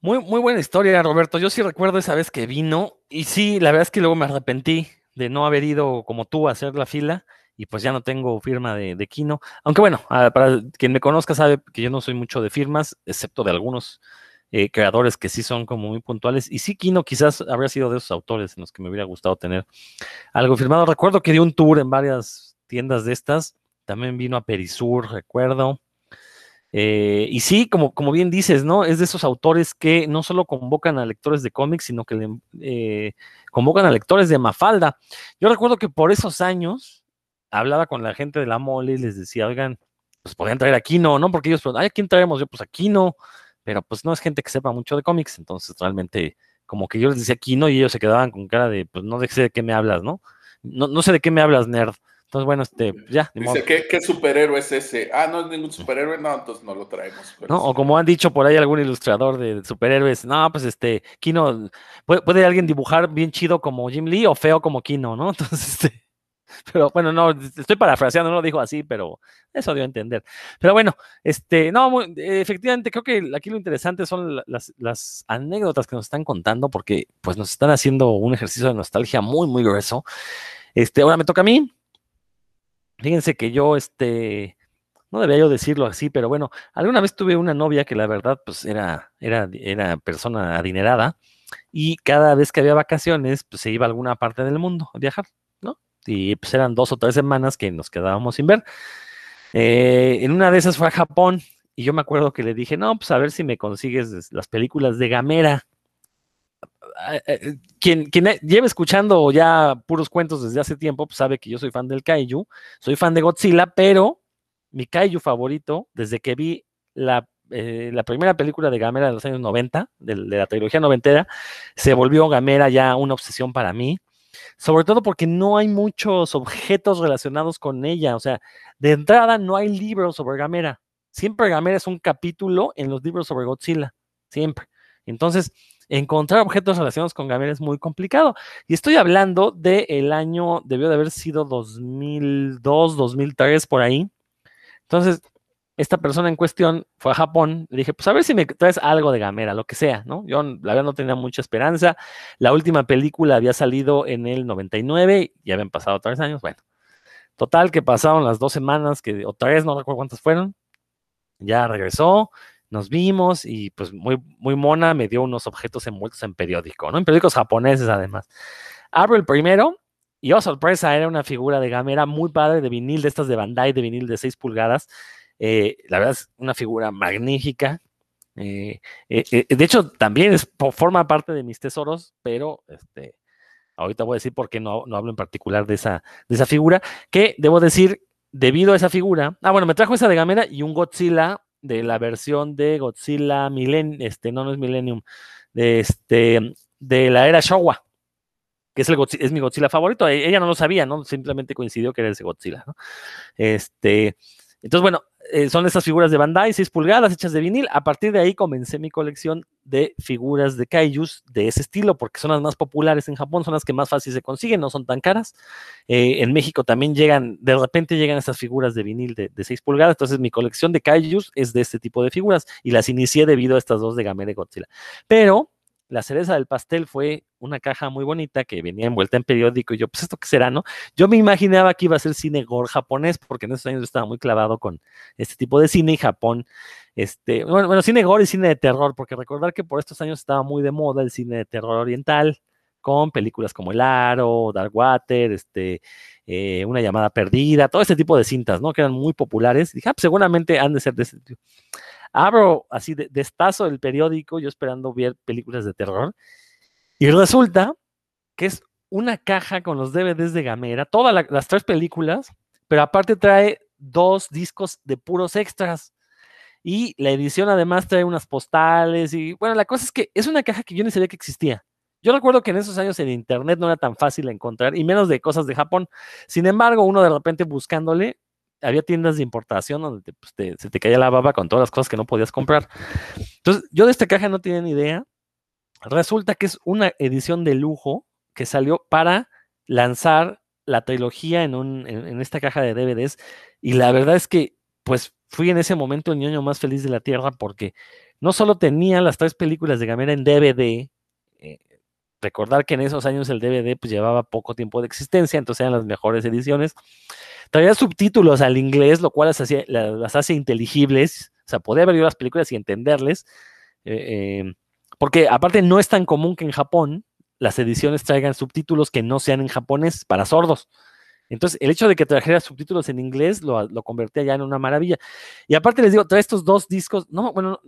Muy, muy buena historia, Roberto. Yo sí recuerdo esa vez que vino y sí, la verdad es que luego me arrepentí de no haber ido como tú a hacer la fila y pues ya no tengo firma de, de Kino. Aunque bueno, para quien me conozca sabe que yo no soy mucho de firmas, excepto de algunos eh, creadores que sí son como muy puntuales. Y sí, Kino quizás habría sido de esos autores en los que me hubiera gustado tener algo firmado. Recuerdo que dio un tour en varias tiendas de estas. También vino a Perisur, recuerdo. Eh, y sí, como, como bien dices, ¿no? Es de esos autores que no solo convocan a lectores de cómics, sino que le, eh, convocan a lectores de Mafalda. Yo recuerdo que por esos años hablaba con la gente de la mole y les decía, oigan, pues podrían traer a Kino, ¿no? Porque ellos, ay, ¿a quién traemos? Yo, pues a Kino, pero pues no es gente que sepa mucho de cómics, entonces realmente como que yo les decía Kino y ellos se quedaban con cara de, pues no sé de qué me hablas, ¿no? No, no sé de qué me hablas, nerd. Entonces, bueno, este, ya. Dice, ¿qué, ¿qué, superhéroe es ese? Ah, no es ningún superhéroe, no, entonces no lo traemos. No, sí. o como han dicho por ahí algún ilustrador de superhéroes, no, pues este, Kino, ¿puede, puede, alguien dibujar bien chido como Jim Lee o feo como Kino, ¿no? Entonces, este, pero bueno, no, estoy parafraseando, no lo dijo así, pero eso dio a entender. Pero bueno, este, no, muy, efectivamente, creo que aquí lo interesante son las, las, anécdotas que nos están contando, porque pues nos están haciendo un ejercicio de nostalgia muy, muy grueso. Este, ahora me toca a mí. Fíjense que yo, este, no debía yo decirlo así, pero bueno, alguna vez tuve una novia que la verdad, pues era, era, era persona adinerada y cada vez que había vacaciones, pues se iba a alguna parte del mundo a viajar, ¿no? Y pues eran dos o tres semanas que nos quedábamos sin ver. Eh, en una de esas fue a Japón y yo me acuerdo que le dije, no, pues a ver si me consigues las películas de Gamera. Quien, quien lleva escuchando ya puros cuentos desde hace tiempo, pues sabe que yo soy fan del Kaiju, soy fan de Godzilla, pero mi Kaiju favorito, desde que vi la, eh, la primera película de Gamera de los años 90, de, de, la trilogía noventera, se volvió Gamera ya una obsesión para mí, sobre todo porque no hay muchos objetos relacionados con ella, o sea, de entrada no hay libros sobre Gamera, siempre Gamera es un capítulo en los libros sobre Godzilla, siempre. Entonces, encontrar objetos relacionados con Gamera es muy complicado. Y estoy hablando del de año, debió de haber sido 2002, 2003, por ahí. Entonces, esta persona en cuestión fue a Japón. Le dije, pues a ver si me traes algo de Gamera, lo que sea, ¿no? Yo la verdad no tenía mucha esperanza. La última película había salido en el 99, ya habían pasado tres años. Bueno, total que pasaron las dos semanas, que, o tres, no recuerdo cuántas fueron. Ya regresó, nos vimos y pues muy, muy mona me dio unos objetos envueltos en periódico, ¿no? En periódicos japoneses además. Abro el primero y oh sorpresa, era una figura de Gamera muy padre de vinil, de estas de Bandai, de vinil de 6 pulgadas. Eh, la verdad es una figura magnífica. Eh, eh, de hecho, también es, forma parte de mis tesoros, pero este, ahorita voy a decir por qué no, no hablo en particular de esa, de esa figura, que debo decir, debido a esa figura, ah, bueno, me trajo esa de Gamera y un Godzilla de la versión de Godzilla Millennium, este, no, no es Millennium, de, este, de la era Showa, que es, el es mi Godzilla favorito. Ella no lo sabía, ¿no? Simplemente coincidió que era ese Godzilla, ¿no? Este, entonces, bueno, eh, son esas figuras de Bandai, 6 pulgadas, hechas de vinil. A partir de ahí comencé mi colección de figuras de kaijus de ese estilo, porque son las más populares en Japón, son las que más fácil se consiguen, no son tan caras. Eh, en México también llegan, de repente llegan estas figuras de vinil de, de 6 pulgadas, entonces mi colección de kaijus es de este tipo de figuras y las inicié debido a estas dos de Gamera y Godzilla. Pero la cereza del pastel fue una caja muy bonita que venía envuelta en periódico y yo, pues esto qué será, ¿no? Yo me imaginaba que iba a ser cine gore japonés porque en esos años estaba muy clavado con este tipo de cine y Japón, este, bueno, bueno, cine gore y cine de terror, porque recordar que por estos años estaba muy de moda el cine de terror oriental con películas como El Aro, Dark Water, este, eh, Una llamada perdida, todo este tipo de cintas, ¿no? Que eran muy populares. dije, ah, pues seguramente han de ser de ese tipo abro así de destazo el periódico, yo esperando ver películas de terror, y resulta que es una caja con los DVDs de Gamera, todas la, las tres películas, pero aparte trae dos discos de puros extras. Y la edición además trae unas postales y bueno, la cosa es que es una caja que yo ni sabía que existía. Yo recuerdo que en esos años en internet no era tan fácil encontrar y menos de cosas de Japón. Sin embargo, uno de repente buscándole había tiendas de importación donde pues, se te caía la baba con todas las cosas que no podías comprar. Entonces, yo de esta caja no tenía ni idea. Resulta que es una edición de lujo que salió para lanzar la trilogía en, un, en, esta caja de DVDs. Y la verdad es que, pues, fui en ese momento el ñoño más feliz de la tierra porque no solo tenía las tres películas de Gamera en DVD, eh, recordar que en esos años el DVD pues llevaba poco tiempo de existencia, entonces eran las mejores ediciones, traía subtítulos al inglés, lo cual las, hacía, las hace inteligibles, o sea, podía ver yo las películas y entenderles, eh, eh, porque aparte no es tan común que en Japón las ediciones traigan subtítulos que no sean en japonés para sordos. Entonces, el hecho de que trajera subtítulos en inglés lo, lo, convertía ya en una maravilla. Y aparte les digo, trae estos dos discos, no, bueno,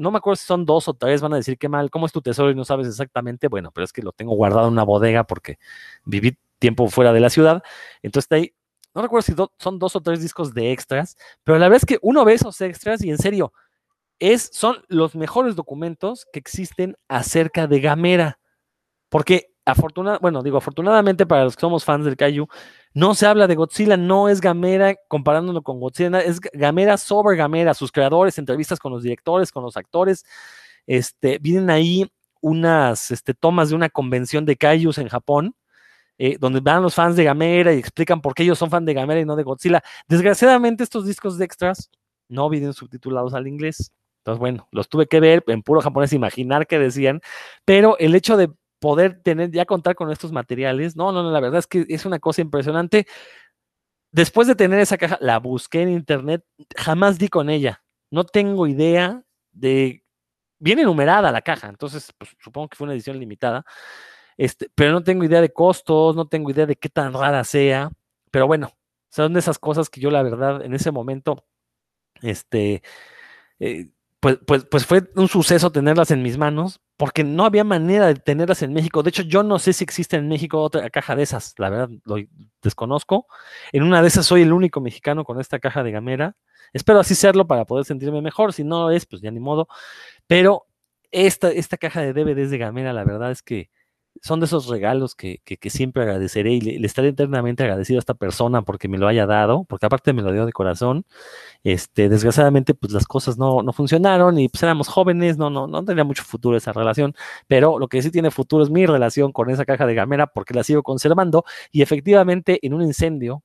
no me acuerdo si son dos o tres, van a decir qué mal, ¿cómo es tu tesoro y no sabes exactamente? Bueno, pero es que lo tengo guardado en una bodega porque viví tiempo fuera de la ciudad. Entonces, ahí no recuerdo si son dos o tres discos de extras, pero la verdad es que uno ve esos extras y en serio, es, son los mejores documentos que existen acerca de Gamera. Porque afortunadamente, bueno, digo, afortunadamente para los que somos fans del Kaiju, no se habla de Godzilla, no es Gamera comparándolo con Godzilla, es Gamera sobre Gamera, sus creadores, entrevistas con los directores, con los actores. Este, vienen ahí unas este, tomas de una convención de Kaijus en Japón, eh, donde van los fans de Gamera y explican por qué ellos son fans de Gamera y no de Godzilla. Desgraciadamente, estos discos de extras no vienen subtitulados al inglés. Entonces, bueno, los tuve que ver en puro japonés, imaginar qué decían, pero el hecho de poder tener, ya contar con estos materiales, no, no, no, la verdad es que es una cosa impresionante. Después de tener esa caja, la busqué en internet, jamás di con ella. No tengo idea de. Viene numerada la caja, entonces pues, supongo que fue una edición limitada. Este, pero no tengo idea de costos, no tengo idea de qué tan rara sea. Pero bueno, son de esas cosas que yo, la verdad, en ese momento, este, eh, pues, pues, pues fue un suceso tenerlas en mis manos, porque no había manera de tenerlas en México. De hecho, yo no sé si existe en México otra caja de esas, la verdad, lo desconozco. En una de esas soy el único mexicano con esta caja de gamera. Espero así serlo para poder sentirme mejor. Si no es, pues ya ni modo. Pero esta, esta caja de DVDs de gamera, la verdad es que son de esos regalos que, que, que siempre agradeceré y le, le, estaré eternamente agradecido a esta persona porque me lo haya dado, porque aparte me lo dio de corazón. Este, desgraciadamente, pues las cosas no, no funcionaron y pues éramos jóvenes, no, no, no tenía mucho futuro esa relación, pero lo que sí tiene futuro es mi relación con esa caja de gamera porque la sigo conservando y efectivamente en un incendio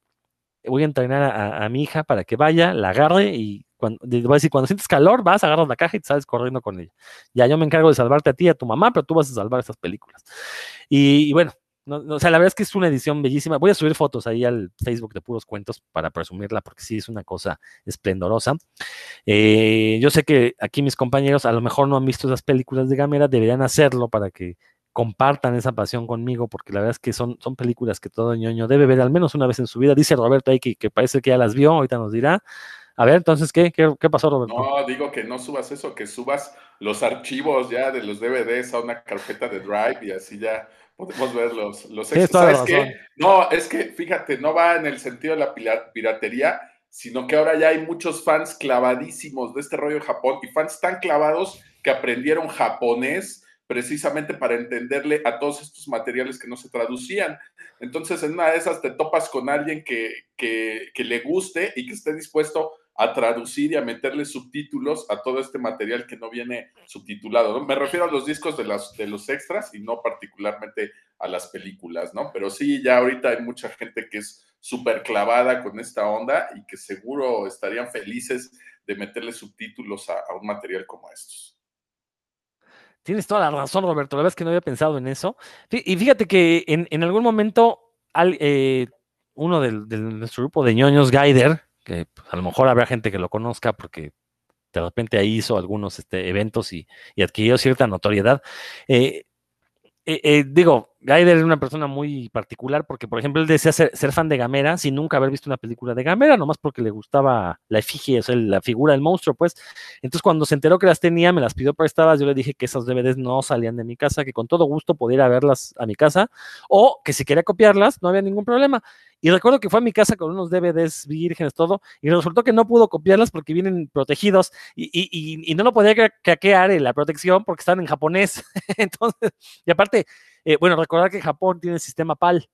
voy a entrenar a, a mi hija para que vaya, la agarre y cuando, voy a decir, cuando sientes calor, vas, agarras la caja y te sales corriendo con ella. Ya yo me encargo de salvarte a ti y a tu mamá, pero tú vas a salvar esas películas. Y, bueno, no, no, o sea, la verdad es que es una edición bellísima. Voy a subir fotos ahí al Facebook de puros cuentos para presumirla, porque sí es una cosa esplendorosa. Eh, yo sé que aquí mis compañeros a lo mejor no han visto esas películas de Gamera, deberían hacerlo para que compartan esa pasión conmigo, porque la verdad es que son, son películas que todo ñoño debe ver al menos una vez en su vida. Dice Roberto ahí que parece que ya las vio, ahorita nos dirá. A ver, entonces, ¿qué, ¿qué, qué, pasó, Roberto? No, digo que no subas eso, que subas los archivos ya de los DVDs a una carpeta de Drive y así ya podemos ver los, los extras. ¿Sabes qué? No, es que, fíjate, no va en el sentido de la piratería, sino que ahora ya hay muchos fans clavadísimos de este rollo de Japón y fans tan clavados que aprendieron japonés precisamente para entenderle a todos estos materiales que no se traducían. Entonces, en una de esas te topas con alguien que, que, que le guste y que esté dispuesto a traducir y a meterle subtítulos a todo este material que no viene subtitulado. Me refiero a los discos de, los extras y no particularmente a las películas, ¿no? Pero sí, ya ahorita hay mucha gente que es súper clavada con esta onda y que seguro estarían felices de meterle subtítulos a, un material como estos. Tienes toda la razón, Roberto. La verdad es que no había pensado en eso. Y fíjate que en, algún momento eh, uno de nuestro grupo de ñoños, Guider, que pues, a lo mejor habrá gente que lo conozca porque de repente ahí hizo algunos este, eventos y, adquirió cierta notoriedad. Eh, eh, eh, digo, Gaider es una persona muy particular porque, por ejemplo, él decía ser, fan de Gamera sin nunca haber visto una película de Gamera, nomás porque le gustaba la efigie, o sea, la figura del monstruo, pues. Entonces, cuando se enteró que las tenía, me las pidió prestadas, yo le dije que esos DVDs no salían de mi casa, que con todo gusto pudiera verlas a mi casa, o que si quería copiarlas, no había ningún problema. Y recuerdo que fue a mi casa con unos DVDs vírgenes, todo, y resultó que no pudo copiarlas porque vienen protegidos y, no lo podía craquear la protección porque están en japonés. Entonces, y aparte, eh, bueno, recordar que Japón tiene el sistema PAL,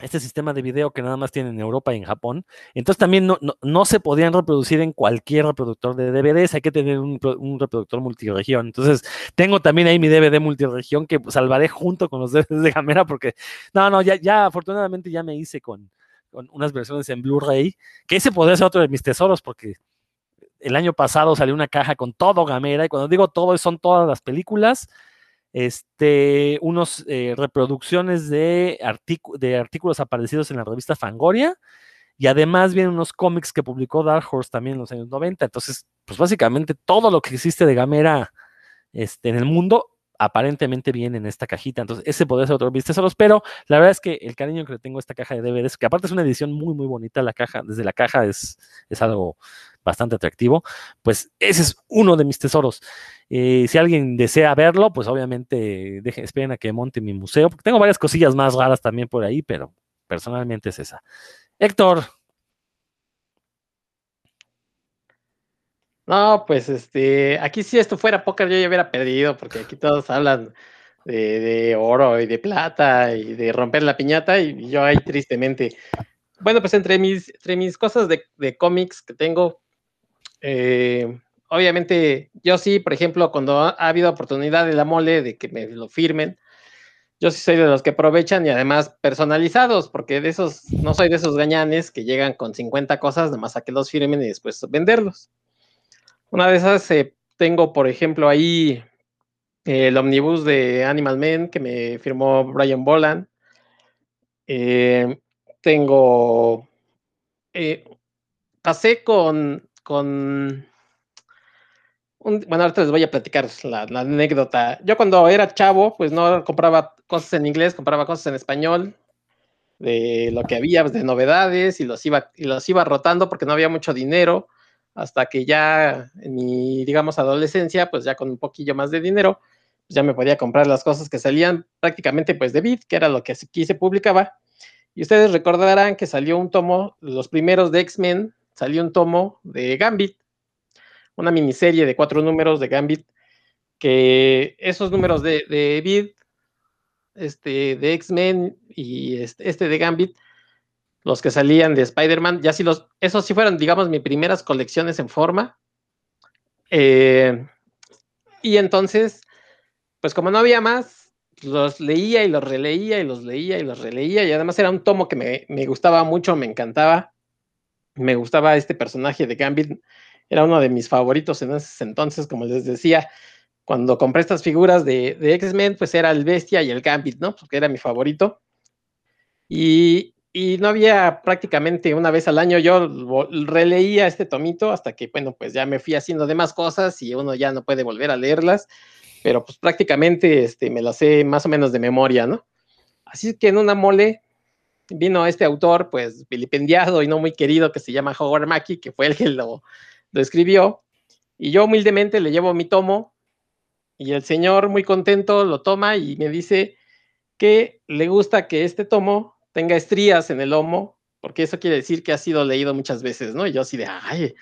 este sistema de video que nada más tiene en Europa y en Japón. Entonces también no, no, se podían reproducir en cualquier reproductor de DVDs, hay que tener un, un, reproductor multiregión. Entonces tengo también ahí mi DVD multiregión que salvaré junto con los DVDs de Gamera porque, no, no, ya, ya afortunadamente ya me hice con, con unas versiones en Blu-ray, que ese podría ser otro de mis tesoros porque el año pasado salió una caja con todo Gamera y cuando digo todo son todas las películas este, unos eh, reproducciones de, de artículos aparecidos en la revista Fangoria y además vienen unos cómics que publicó Dark Horse también en los años 90. Entonces, pues básicamente todo lo que existe de Gamera este, en el mundo aparentemente viene en esta cajita. Entonces, ese podría ser otro solos, pero la verdad es que el cariño que le tengo a esta caja de DVDs, que aparte es una edición muy, muy bonita, la caja, desde la caja es, es algo bastante atractivo, pues ese es uno de mis tesoros. Eh, si alguien desea verlo, pues obviamente esperen a que monte mi museo, porque tengo varias cosillas más raras también por ahí, pero personalmente es esa. Héctor. No, pues este, aquí si esto fuera póker yo ya hubiera perdido, porque aquí todos hablan de, oro y de plata y de romper la piñata y yo ahí tristemente. Bueno, pues entre mis, entre mis cosas de cómics que tengo, eh, obviamente, yo sí, por ejemplo, cuando ha, habido oportunidad de la mole de que me lo firmen, yo sí soy de los que aprovechan y además personalizados, porque de esos, no soy de esos gañanes que llegan con 50 cosas, nada más a que los firmen y después venderlos. Una de esas eh, tengo, por ejemplo, ahí el omnibus de Animal Man que me firmó Brian Boland. Eh, tengo. pasé con con... bueno, ahorita les voy a platicar la, anécdota. Yo cuando era chavo, pues no compraba cosas en inglés, compraba cosas en español, de lo que había de novedades y los iba, y los iba rotando porque no había mucho dinero, hasta que ya en mi, digamos, adolescencia, pues ya con un poquillo más de dinero, pues ya me podía comprar las cosas que salían prácticamente pues de Bit, que era lo que aquí se publicaba. Y ustedes recordarán que salió un tomo, los primeros de X-Men, salió un tomo de Gambit, una miniserie de cuatro números de Gambit, que esos números de, de este, de X-Men y este, este, de Gambit, los que salían de Spider-Man, ya sí los, esos sí fueron, digamos, mis primeras colecciones en forma. Eh, y entonces, pues como no había más, los leía y los releía y los leía y los releía y además era un tomo que me, me gustaba mucho, me encantaba me gustaba este personaje de Gambit, era uno de mis favoritos en ese entonces, como les decía, cuando compré estas figuras de, X-Men, pues era el Bestia y el Gambit, ¿no? Porque era mi favorito. Y, no había prácticamente una vez al año, yo releía este tomito hasta que, bueno, pues ya me fui haciendo de más cosas y uno ya no puede volver a leerlas, pero pues prácticamente este, me las sé más o menos de memoria, ¿no? Así que en una mole vino este autor, pues vilipendiado y no muy querido, que se llama Howard Mackie, que fue el que lo, lo escribió, y yo humildemente le llevo mi tomo, y el señor muy contento lo toma y me dice que le gusta que este tomo tenga estrías en el lomo, porque eso quiere decir que ha sido leído muchas veces, ¿no? Y yo así de, ay,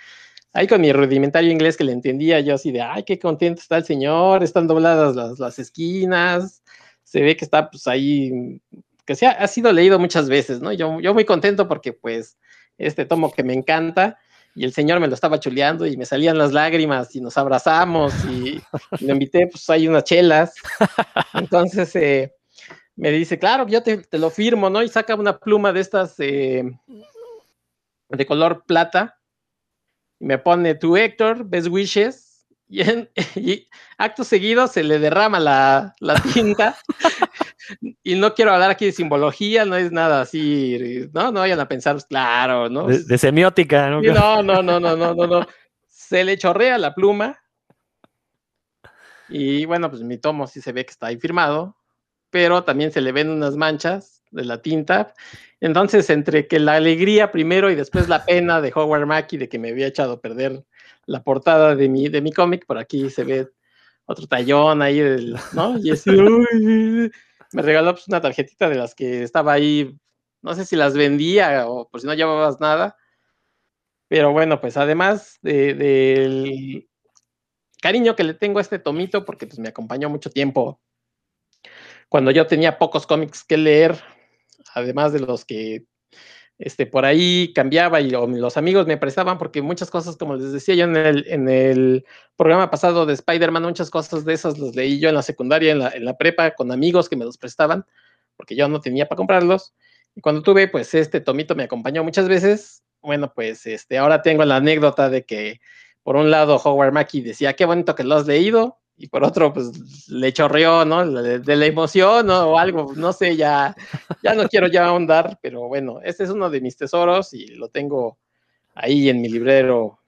ahí con mi rudimentario inglés que le entendía, yo así de, ay, qué contento está el señor, están dobladas las, las esquinas, se ve que está pues ahí que se ha, sido leído muchas veces, ¿no? Yo, yo muy contento porque pues este tomo que me encanta y el señor me lo estaba chuleando y me salían las lágrimas y nos abrazamos y, le invité, pues hay unas chelas. Entonces eh, me dice, claro, yo te, lo firmo, ¿no? Y saca una pluma de estas eh, de color plata y me pone, tu Héctor, best wishes. Y, y, acto seguido se le derrama la, la tinta y no quiero hablar aquí de simbología, no es nada así, no, no vayan a pensar, claro, ¿no? De, semiótica, ¿no? No, no, no, no, no, no, no. Se le chorrea la pluma. Y bueno, pues mi tomo sí se ve que está ahí firmado, pero también se le ven unas manchas de la tinta. Entonces, entre que la alegría primero y después la pena de Howard Mackie de que me había echado a perder la portada de mi, de mi cómic, por aquí se ve otro tallón ahí, ¿no? Y es, uy, me regaló pues, una tarjetita de las que estaba ahí, no sé si las vendía o por si no llevabas nada. Pero bueno, pues además del cariño que le tengo a este tomito, porque pues me acompañó mucho tiempo cuando yo tenía pocos cómics que leer, además de los que este, por ahí cambiaba y los amigos me prestaban, porque muchas cosas, como les decía yo en el, en el programa pasado de Spider-Man, muchas cosas de esas los leí yo en la secundaria, en la, en la prepa, con amigos que me los prestaban, porque yo no tenía para comprarlos. Y cuando tuve, pues este tomito me acompañó muchas veces. Bueno, pues este, ahora tengo la anécdota de que, por un lado, Howard Mackie decía, qué bonito que lo has leído, y por otro, pues le chorreó, ¿no? De, la emoción ¿no? o algo, no sé, ya, ya no quiero ya ahondar, pero bueno, este es uno de mis tesoros y lo tengo ahí en mi librero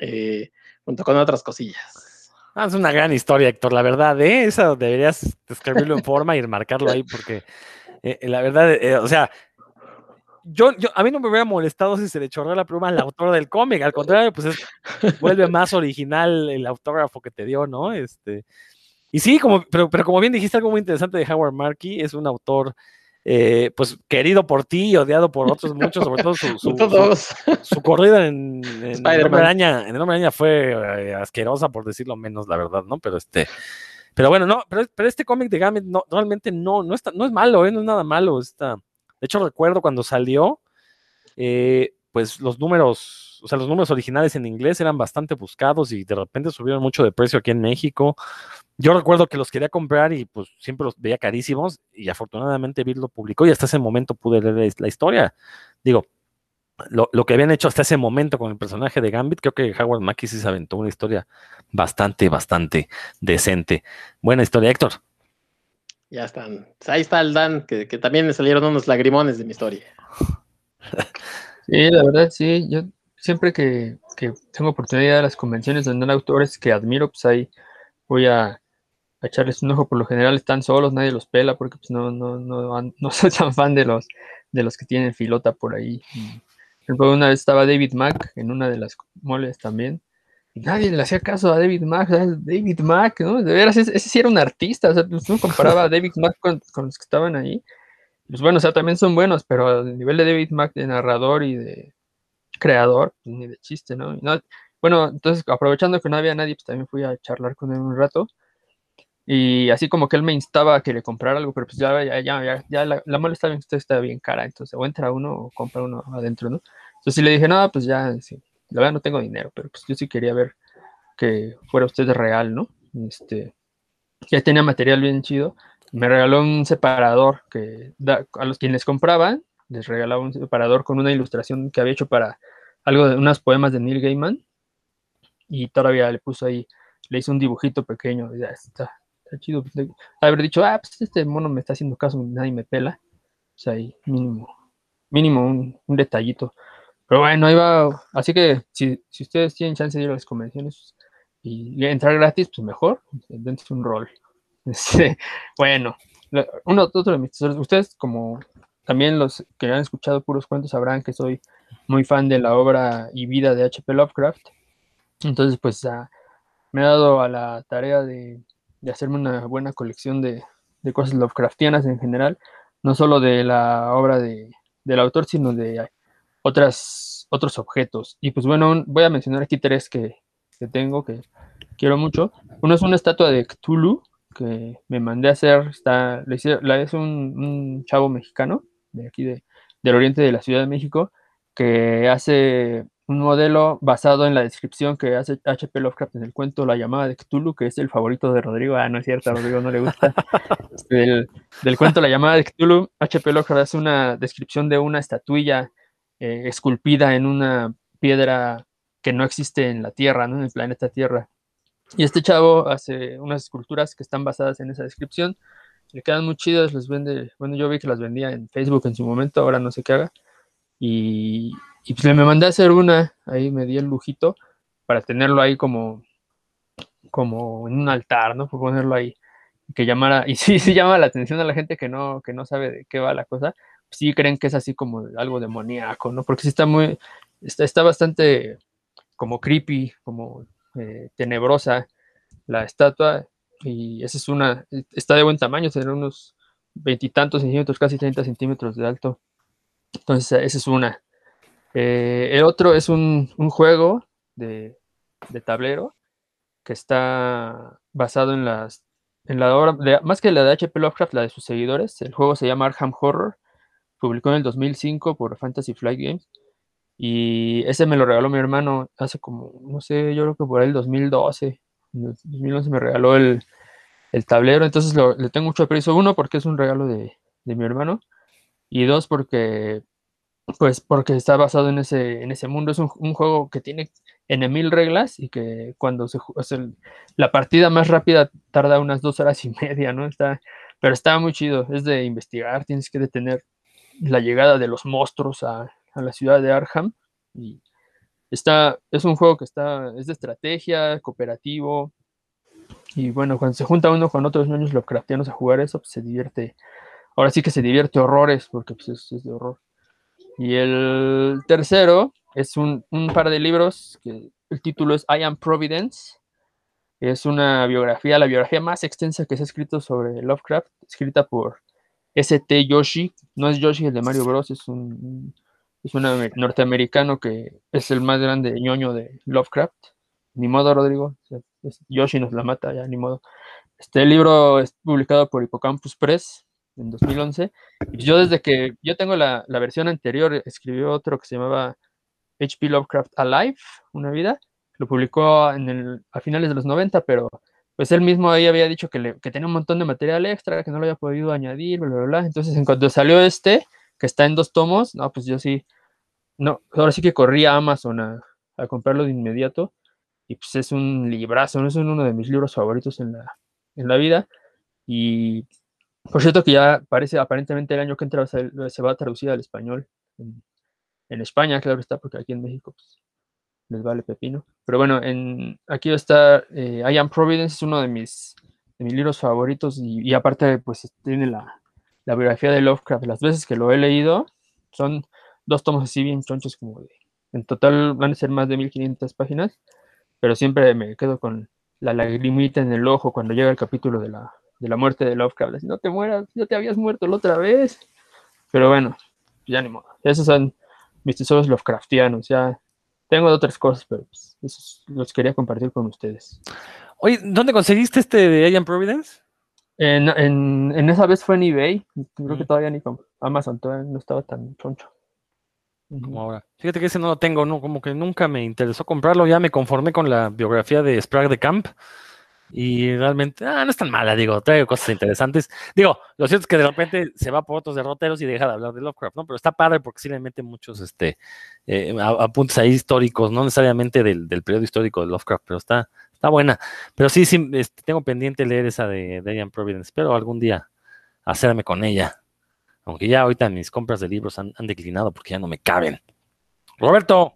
eh, junto con otras cosillas. Ah, es una gran historia, Héctor, la verdad, ¿eh? Eso deberías escribirlo en forma y marcarlo ahí, porque eh, la verdad, eh, o sea, yo, yo, a mí no me hubiera molestado si se le chorreó la pluma al autor del cómic, al contrario, pues vuelve más original el autógrafo que te dio, ¿no? Este, y sí, como, pero, pero como bien dijiste algo muy interesante de Howard Markey, es un autor eh, pues querido por ti y odiado por otros muchos, sobre todo su, su, corrida en, en, el Hombre Araña, en el Araña fue eh, asquerosa, por decirlo menos, la verdad, ¿no? Pero este, pero bueno, no, pero, pero este cómic de Gambit no, realmente no, no, está, no es malo, ¿eh? no es nada malo, está de hecho, recuerdo cuando salió, eh, pues los números, o sea, los números originales en inglés eran bastante buscados y de repente subieron mucho de precio aquí en México. Yo recuerdo que los quería comprar y pues siempre los veía carísimos y afortunadamente Bill lo publicó y hasta ese momento pude leer la historia. Digo, lo, que habían hecho hasta ese momento con el personaje de Gambit, creo que Howard Mackie sí se aventó una historia bastante, bastante decente. Buena historia, Héctor. Ya están. Pues ahí está el Dan, que, también me salieron unos lagrimones de mi historia. Sí, la verdad, sí. Yo siempre que, tengo oportunidad de las convenciones donde hay autores que admiro, pues ahí voy a, echarles un ojo. Por lo general están solos, nadie los pela, porque pues no, no, no, no soy tan fan de los, de los que tienen filota por ahí. Por una vez estaba David Mack en una de las moles también nadie le hacía caso a David Mack, David Mack, ¿no? De veras, ese, sí era un artista, o sea, pues, no comparaba a David Mack con, los que estaban ahí. Pues bueno, o sea, también son buenos, pero al nivel de David Mack de narrador y de creador, pues, ni de chiste, ¿no? bueno, entonces aprovechando que no había nadie, pues también fui a charlar con él un rato. Y así como que él me instaba a que le comprara algo, pero pues ya, ya, ya, ya la, la mala está bien, está bien cara, entonces o entra uno o compra uno adentro, ¿no? Entonces sí le dije, no, pues ya, sí, la verdad no tengo dinero, pero pues yo sí quería ver que fuera usted real, ¿no? Este, ya tenía material bien chido. Me regaló un separador que a los quienes compraban, les regalaba un separador con una ilustración que había hecho para algo de unos poemas de Neil Gaiman. Y todavía le puso ahí, le hizo un dibujito pequeño. Ya está, está chido. Haber dicho, ah, pues este mono me está haciendo caso, nadie me pela. O sea, ahí mínimo, mínimo un, un detallito. Pero bueno, ahí va. Así que si, ustedes tienen chance de ir a las convenciones y entrar gratis, pues mejor, dense un rol. Este, bueno, uno otro de mis tesoros, ustedes como también los que han escuchado puros cuentos sabrán que soy muy fan de la obra y vida de H.P. Lovecraft. Entonces, pues me he dado a la tarea de, hacerme una buena colección de, cosas Lovecraftianas en general, no solo de la obra de, del autor, sino de otras, otros objetos. Y pues bueno, voy a mencionar aquí tres que, tengo que quiero mucho. Uno es una estatua de Cthulhu que me mandé a hacer, está, la es un, chavo mexicano de aquí de, del oriente de la Ciudad de México que hace un modelo basado en la descripción que hace H.P. Lovecraft en el cuento La llamada de Cthulhu, que es el favorito de Rodrigo. Ah, no es cierto, a Rodrigo no le gusta. Del, del cuento La llamada de Cthulhu, H.P. Lovecraft hace una descripción de una estatuilla eh, esculpida en una piedra que no existe en la Tierra, ¿no? en el planeta Tierra. Y este chavo hace unas esculturas que están basadas en esa descripción. Le quedan muy chidas, les vende. Bueno, yo vi que las vendía en Facebook en su momento, ahora no sé qué haga. Y, pues le me mandé a hacer una, ahí me di el lujito para tenerlo ahí como, como en un altar, ¿no? Por ponerlo ahí, que llamara, y sí, sí llama la atención a la gente que no, que no sabe de qué va la cosa, sí creen que es así como algo demoníaco, ¿no? Porque sí está muy, está, está bastante como creepy, como eh, tenebrosa la estatua, y esa es una, está de buen tamaño, tiene unos veintitantos centímetros, casi 30 centímetros de alto. Entonces, esa es una. Eh, el otro es un, un juego de, de, tablero que está basado en las en la obra, de, más que la de H.P. Lovecraft, la de sus seguidores. El juego se llama Arkham Horror, publicó en el 2005 por Fantasy Flight Games. Y ese me lo regaló mi hermano hace como, no sé, yo creo que por el 2012. En el 2011 me regaló el, el tablero, entonces lo, le tengo mucho aprecio. Uno, porque es un regalo de, de mi hermano. Y dos, porque pues porque está basado en ese, en ese mundo. Es un, juego que tiene N mil reglas y que cuando se o la partida más rápida tarda unas dos horas y media, ¿no? Está, pero está muy chido. Es de investigar, tienes que detener la llegada de los monstruos a, a la ciudad de Arkham. Y está, es un juego que está, es de estrategia, cooperativo. Y bueno, cuando se junta uno con otros niños Lovecraftianos a jugar eso, pues se divierte. Ahora sí que se divierte horrores, porque pues es, es de horror. Y el tercero es un, un, par de libros que el título es I Am Providence. Es una biografía, la biografía más extensa que se ha escrito sobre Lovecraft, escrita por S.T. Yoshi. No es Yoshi el de Mario Bros, es un, es un norteamericano que es el más grande ñoño de Lovecraft. Ni modo, Rodrigo. Yoshi nos la mata, ya, ni modo. Este libro es publicado por Hippocampus Press en 2011. Yo desde que yo tengo la, la, versión anterior, escribió otro que se llamaba H.P. Lovecraft Alive, una vida. Lo publicó en el, a finales de los 90, pero pues él mismo ahí había dicho que, que tenía un montón de material extra, que no lo había podido añadir, bla, bla, bla. Entonces, en cuanto salió este, que está en dos tomos, no, pues yo sí, no, ahora sí que corrí a Amazon a, comprarlo de inmediato. Y pues es un librazo, es uno de mis libros favoritos en la, en la vida. Y por cierto que ya parece, aparentemente el año que entra se, se va a traducir al español. En, en, España, claro está, porque aquí en México pues, les vale pepino. Pero bueno, en, aquí está eh, I Am Providence, es uno de mis, de mis libros favoritos y, aparte pues tiene la, la biografía de Lovecraft. Las veces que lo he leído son dos tomos así bien chonchos como de... En total van a ser más de 1500 páginas, pero siempre me quedo con la lagrimita en el ojo cuando llega el capítulo de la, de la muerte de Lovecraft. Así, no te mueras, ya te habías muerto la otra vez. Pero bueno, ya ni modo. Esos son mis tesoros Lovecraftianos. Ya tengo otras cosas, pero pues, esos los quería compartir con ustedes. Oye, ¿dónde conseguiste este de Alien Providence? En, en, en, esa vez fue en eBay. Creo mm. que todavía ni con Amazon, todavía no estaba tan choncho. Como ahora. Fíjate que ese no lo tengo, no, como que nunca me interesó comprarlo. Ya me conformé con la biografía de Sprague de Camp. Y realmente, ah, no es tan mala, digo, trae cosas interesantes. Digo, lo cierto es que de repente se va por otros derroteros y deja de hablar de Lovecraft, ¿no? Pero está padre porque sí le mete muchos este, eh, apuntes ahí históricos, no necesariamente del, del, periodo histórico de Lovecraft, pero está, está buena. Pero sí, sí, este, tengo pendiente leer esa de, de Providence. Espero algún día hacerme con ella. Aunque ya ahorita mis compras de libros han, han declinado porque ya no me caben. Roberto.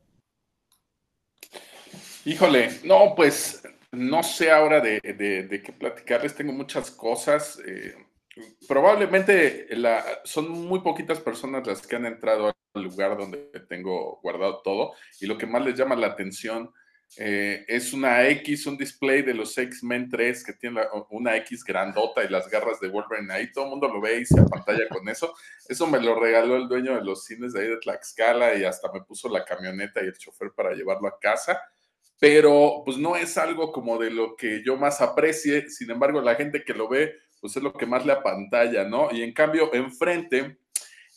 Híjole, no, pues no sé ahora de, qué platicarles, tengo muchas cosas. Eh, probablemente son muy poquitas personas las que han entrado al lugar donde tengo guardado todo y lo que más les llama la atención eh, es una X, un display de los X-Men 3 que tiene una X grandota y las garras de Wolverine ahí, todo el mundo lo ve y se pantalla con eso. Eso me lo regaló el dueño de los cines de ahí de Tlaxcala y hasta me puso la camioneta y el chofer para llevarlo a casa pero pues no es algo como de lo que yo más aprecie, sin embargo la gente que lo ve, pues es lo que más le apantalla, ¿no? Y en cambio, enfrente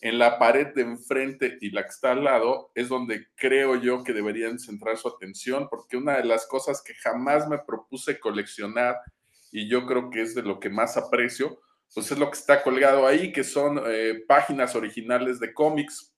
en la pared de enfrente y la que está al lado es donde creo yo que deberían centrar su atención, porque una de las cosas que jamás me propuse coleccionar y yo creo que es de lo que más aprecio, pues es lo que está colgado ahí, que son eh, páginas originales de cómics.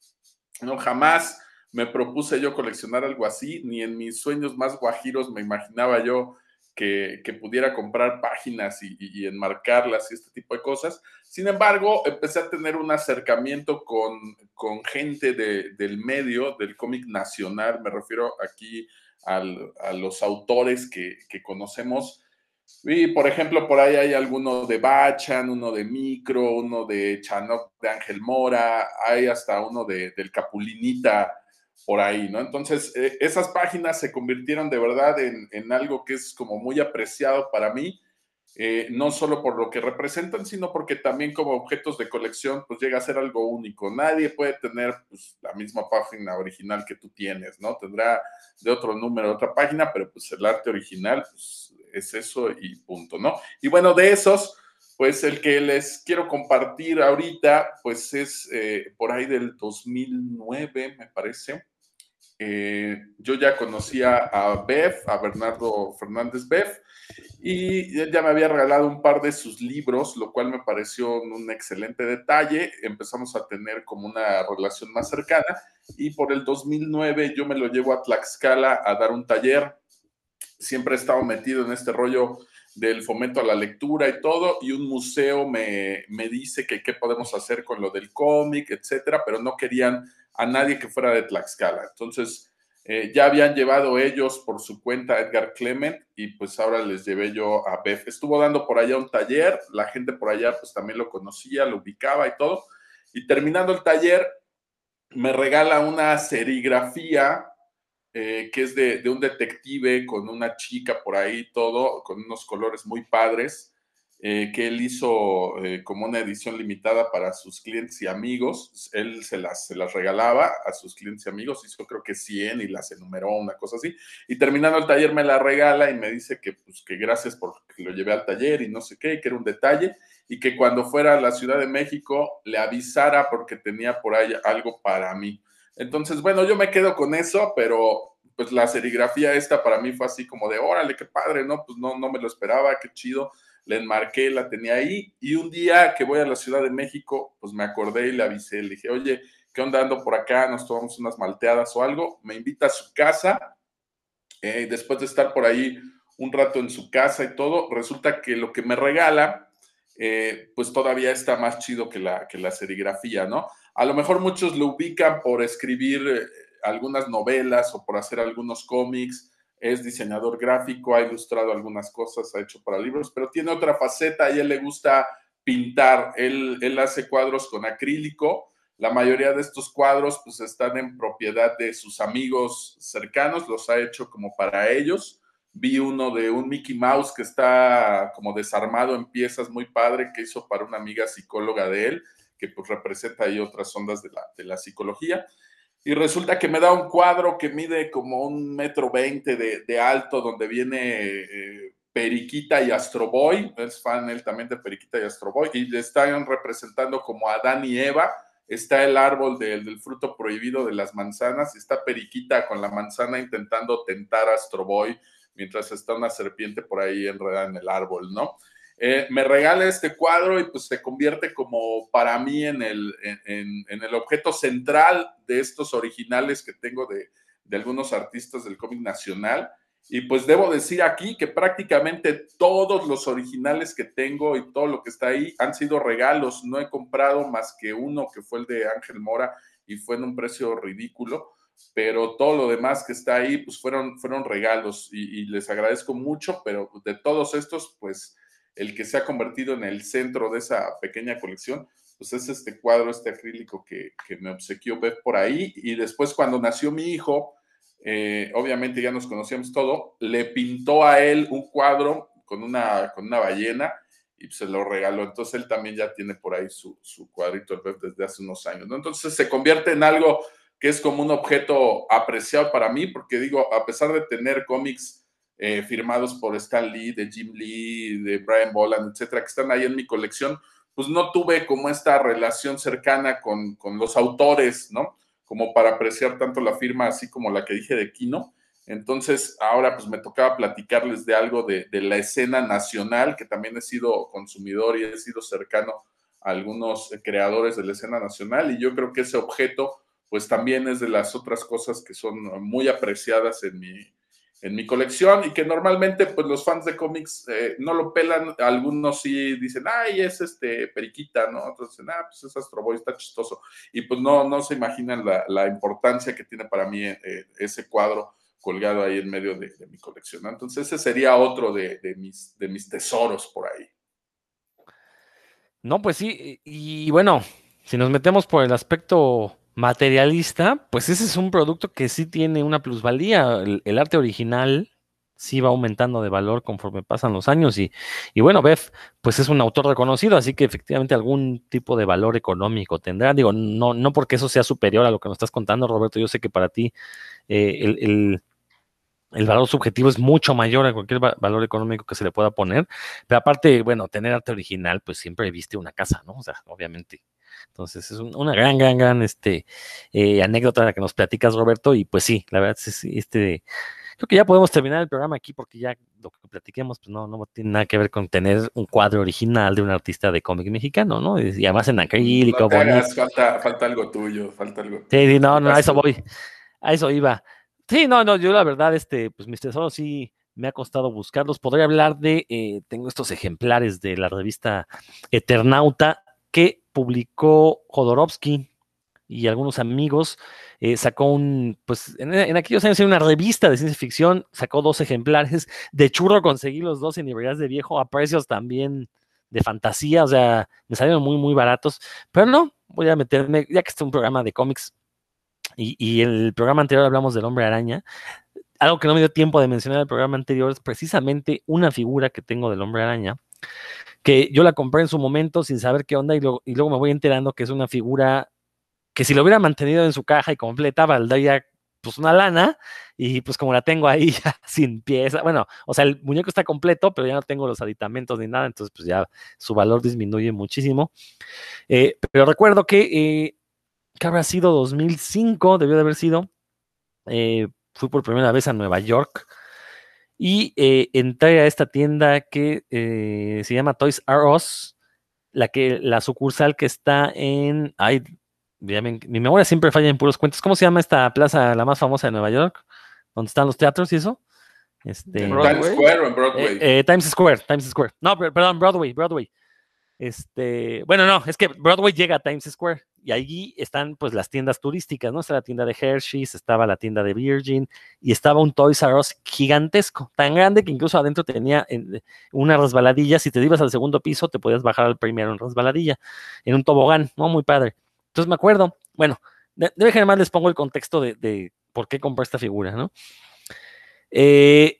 No, jamás me propuse yo coleccionar algo así, ni en mis sueños más guajiros me imaginaba yo que, pudiera comprar páginas y, enmarcarlas y este tipo de cosas. Sin embargo, empecé a tener un acercamiento con, gente del medio, del cómic nacional, me refiero aquí a los autores que, que conocemos y por ejemplo, por ahí hay alguno de Bachan, uno de Micro, uno de Chanok de Ángel Mora, hay hasta uno de, del Capulinita por ahí, ¿no? Entonces, eh, esas páginas se convirtieron de verdad en, algo que es como muy apreciado para mí, eh, no solo por lo que representan, sino porque también como objetos de colección, pues llega a ser algo único. Nadie puede tener pues, la misma página original que tú tienes, ¿no? Tendrá de otro número, otra página, pero pues el arte original, pues es eso y punto, ¿no? Y bueno, de esos, pues el que les quiero compartir ahorita, pues es eh, por ahí del 2009, me parece. Eh, yo ya conocía a Bev, a Bernardo Fernández Bev, y ya me había regalado un par de sus libros, lo cual me pareció un excelente detalle. Empezamos a tener como una relación más cercana y por el 2009 yo me lo llevo a Tlaxcala a dar un taller siempre he estado metido en este rollo del fomento a la lectura y todo, y un museo me, dice que qué podemos hacer con lo del cómic, etcétera, pero no querían a nadie que fuera de Tlaxcala. Entonces, eh, ya habían llevado ellos por su cuenta a Edgar Clement y pues ahora les llevé yo a Beth. Estuvo dando por allá un taller, la gente por allá pues también lo conocía, lo ubicaba y todo. Y terminando el taller, me regala una serigrafía eh, que es de, un detective con una chica por ahí, todo, con unos colores muy padres, eh, que él hizo eh, como una edición limitada para sus clientes y amigos. Él se las, se las regalaba a sus clientes y amigos, hizo creo que 100 y las enumeró, una cosa así. Y terminando el taller me la regala y me dice que, pues, que gracias por que lo llevé al taller y no sé qué, que era un detalle y que cuando fuera a la Ciudad de México le avisara porque tenía por ahí algo para mí. Entonces, bueno, yo me quedo con eso, pero pues la serigrafía esta para mí fue así como de, órale, qué padre, ¿no? Pues no, no me lo esperaba, qué chido. Le enmarqué, la tenía ahí. Y un día que voy a la Ciudad de México, pues me acordé y le avisé, le dije, oye, ¿qué onda ando por acá? Nos tomamos unas malteadas o algo. Me invita a su casa. Eh, después de estar por ahí un rato en su casa y todo, resulta que lo que me regala, eh, pues todavía está más chido que la, que la serigrafía, ¿no? A lo mejor muchos lo ubican por escribir eh, algunas novelas o por hacer algunos cómics. Es diseñador gráfico, ha ilustrado algunas cosas, ha hecho para libros, pero tiene otra faceta y él le gusta pintar. Él, él hace cuadros con acrílico. La mayoría de estos cuadros pues están en propiedad de sus amigos cercanos, los ha hecho como para ellos. Vi uno de un Mickey Mouse que está como desarmado en piezas muy padre que hizo para una amiga psicóloga de él que pues representa ahí otras ondas de la, de la psicología. Y resulta que me da un cuadro que mide como un metro veinte de, alto, donde viene eh, Periquita y Astroboy, es fan él también de Periquita y Astroboy, y le están representando como Adán y Eva. Está el árbol del, del fruto prohibido de las manzanas, está Periquita con la manzana intentando tentar a Astroboy, mientras está una serpiente por ahí enredada en el árbol, ¿no? Eh, me regala este cuadro y pues se convierte como para mí en el, en, el objeto central de estos originales que tengo de, de algunos artistas del cómic nacional. Y pues debo decir aquí que prácticamente todos los originales que tengo y todo lo que está ahí han sido regalos. No he comprado más que uno que fue el de Ángel Mora y fue en un precio ridículo, pero todo lo demás que está ahí pues fueron, fueron regalos y, y les agradezco mucho, pero de todos estos pues el que se ha convertido en el centro de esa pequeña colección, pues es este cuadro, este acrílico que, me obsequió ver por ahí. Y después cuando nació mi hijo, eh, obviamente ya nos conocíamos todo, le pintó a él un cuadro con una, con una ballena y se lo regaló. Entonces él también ya tiene por ahí su, su cuadrito desde hace unos años. ¿no? Entonces se convierte en algo que es como un objeto apreciado para mí, porque digo, a pesar de tener cómics eh, firmados por Stan Lee, de Jim Lee, de Brian Boland, etcétera, que están ahí en mi colección, pues no tuve como esta relación cercana con, con los autores, ¿no? Como para apreciar tanto la firma así como la que dije de Kino. Entonces, ahora pues me tocaba platicarles de algo de, de, la escena nacional, que también he sido consumidor y he sido cercano a algunos creadores de la escena nacional, y yo creo que ese objeto pues también es de las otras cosas que son muy apreciadas en mi, en mi colección y que normalmente pues los fans de cómics eh, no lo pelan, algunos sí dicen, ay, es este periquita, ¿no? Otros dicen, ah, pues es Astro Boy, está chistoso. Y pues no, no se imaginan la, la importancia que tiene para mí eh, ese cuadro colgado ahí en medio de, mi colección. Entonces ese sería otro de, de, mis, de mis tesoros por ahí. No, pues sí, y bueno, si nos metemos por el aspecto materialista, pues ese es un producto que sí tiene una plusvalía. El, arte original sí va aumentando de valor conforme pasan los años y, y, bueno, Beth, pues es un autor reconocido, así que efectivamente algún tipo de valor económico tendrá. Digo, no, no porque eso sea superior a lo que nos estás contando, Roberto, yo sé que para ti eh, el, el el valor subjetivo es mucho mayor a cualquier valor económico que se le pueda poner, pero aparte, bueno, tener arte original, pues siempre viste una casa, ¿no? O sea, obviamente. Entonces, es un, una gran, gran, gran este, eh, anécdota la que nos platicas, Roberto, y pues sí, la verdad es este, creo que ya podemos terminar el programa aquí porque ya lo que platiquemos, pues no, no tiene nada que ver con tener un cuadro original de un artista de cómic mexicano, ¿no? Y además en acrílico. No hagas, falta, falta algo tuyo, falta algo. Sí, sí no, no, a eso voy, a eso iba. Sí, no, no, yo la verdad, este, pues mis tesoros sí me ha costado buscarlos. Podría hablar de, eh, tengo estos ejemplares de la revista Eternauta que publicó Jodorowsky y algunos amigos. Eh, sacó un, pues en, en, aquellos años era una revista de ciencia ficción, sacó dos ejemplares. De churro conseguí los dos en librerías de viejo a precios también de fantasía, o sea, me salieron muy, muy baratos. Pero no, voy a meterme, ya que este es un programa de cómics, y, y, el programa anterior hablamos del hombre araña. Algo que no me dio tiempo de mencionar en el programa anterior es precisamente una figura que tengo del hombre araña, que yo la compré en su momento sin saber qué onda y, lo, y luego me voy enterando que es una figura que si lo hubiera mantenido en su caja y completa, valdría pues una lana y pues como la tengo ahí ya sin pieza, bueno, o sea, el muñeco está completo, pero ya no tengo los aditamentos ni nada, entonces pues ya su valor disminuye muchísimo. Eh, pero recuerdo que eh, que habrá sido 2005, debió de haber sido. Eh, fui por primera vez a Nueva York y eh, entré a esta tienda que eh, se llama Toys R Us, la, que, la sucursal que está en. Ay, mi, mi memoria siempre falla en puros cuentos. ¿Cómo se llama esta plaza, la más famosa de Nueva York? ¿Dónde están los teatros y eso? Este, Times Square o en Broadway. Eh, Times Square, Times Square. No, perdón, Broadway, Broadway. Este, bueno, no, es que Broadway llega a Times Square y allí están pues las tiendas turísticas, ¿no? Está la tienda de Hershey's, estaba la tienda de Virgin y estaba un Toys R Us gigantesco, tan grande que incluso adentro tenía una resbaladilla, si te ibas al segundo piso te podías bajar al primero en resbaladilla, en un tobogán, ¿no? Muy padre. Entonces me acuerdo, bueno, de, de más les pongo el contexto de, por qué compré esta figura, ¿no? Eh,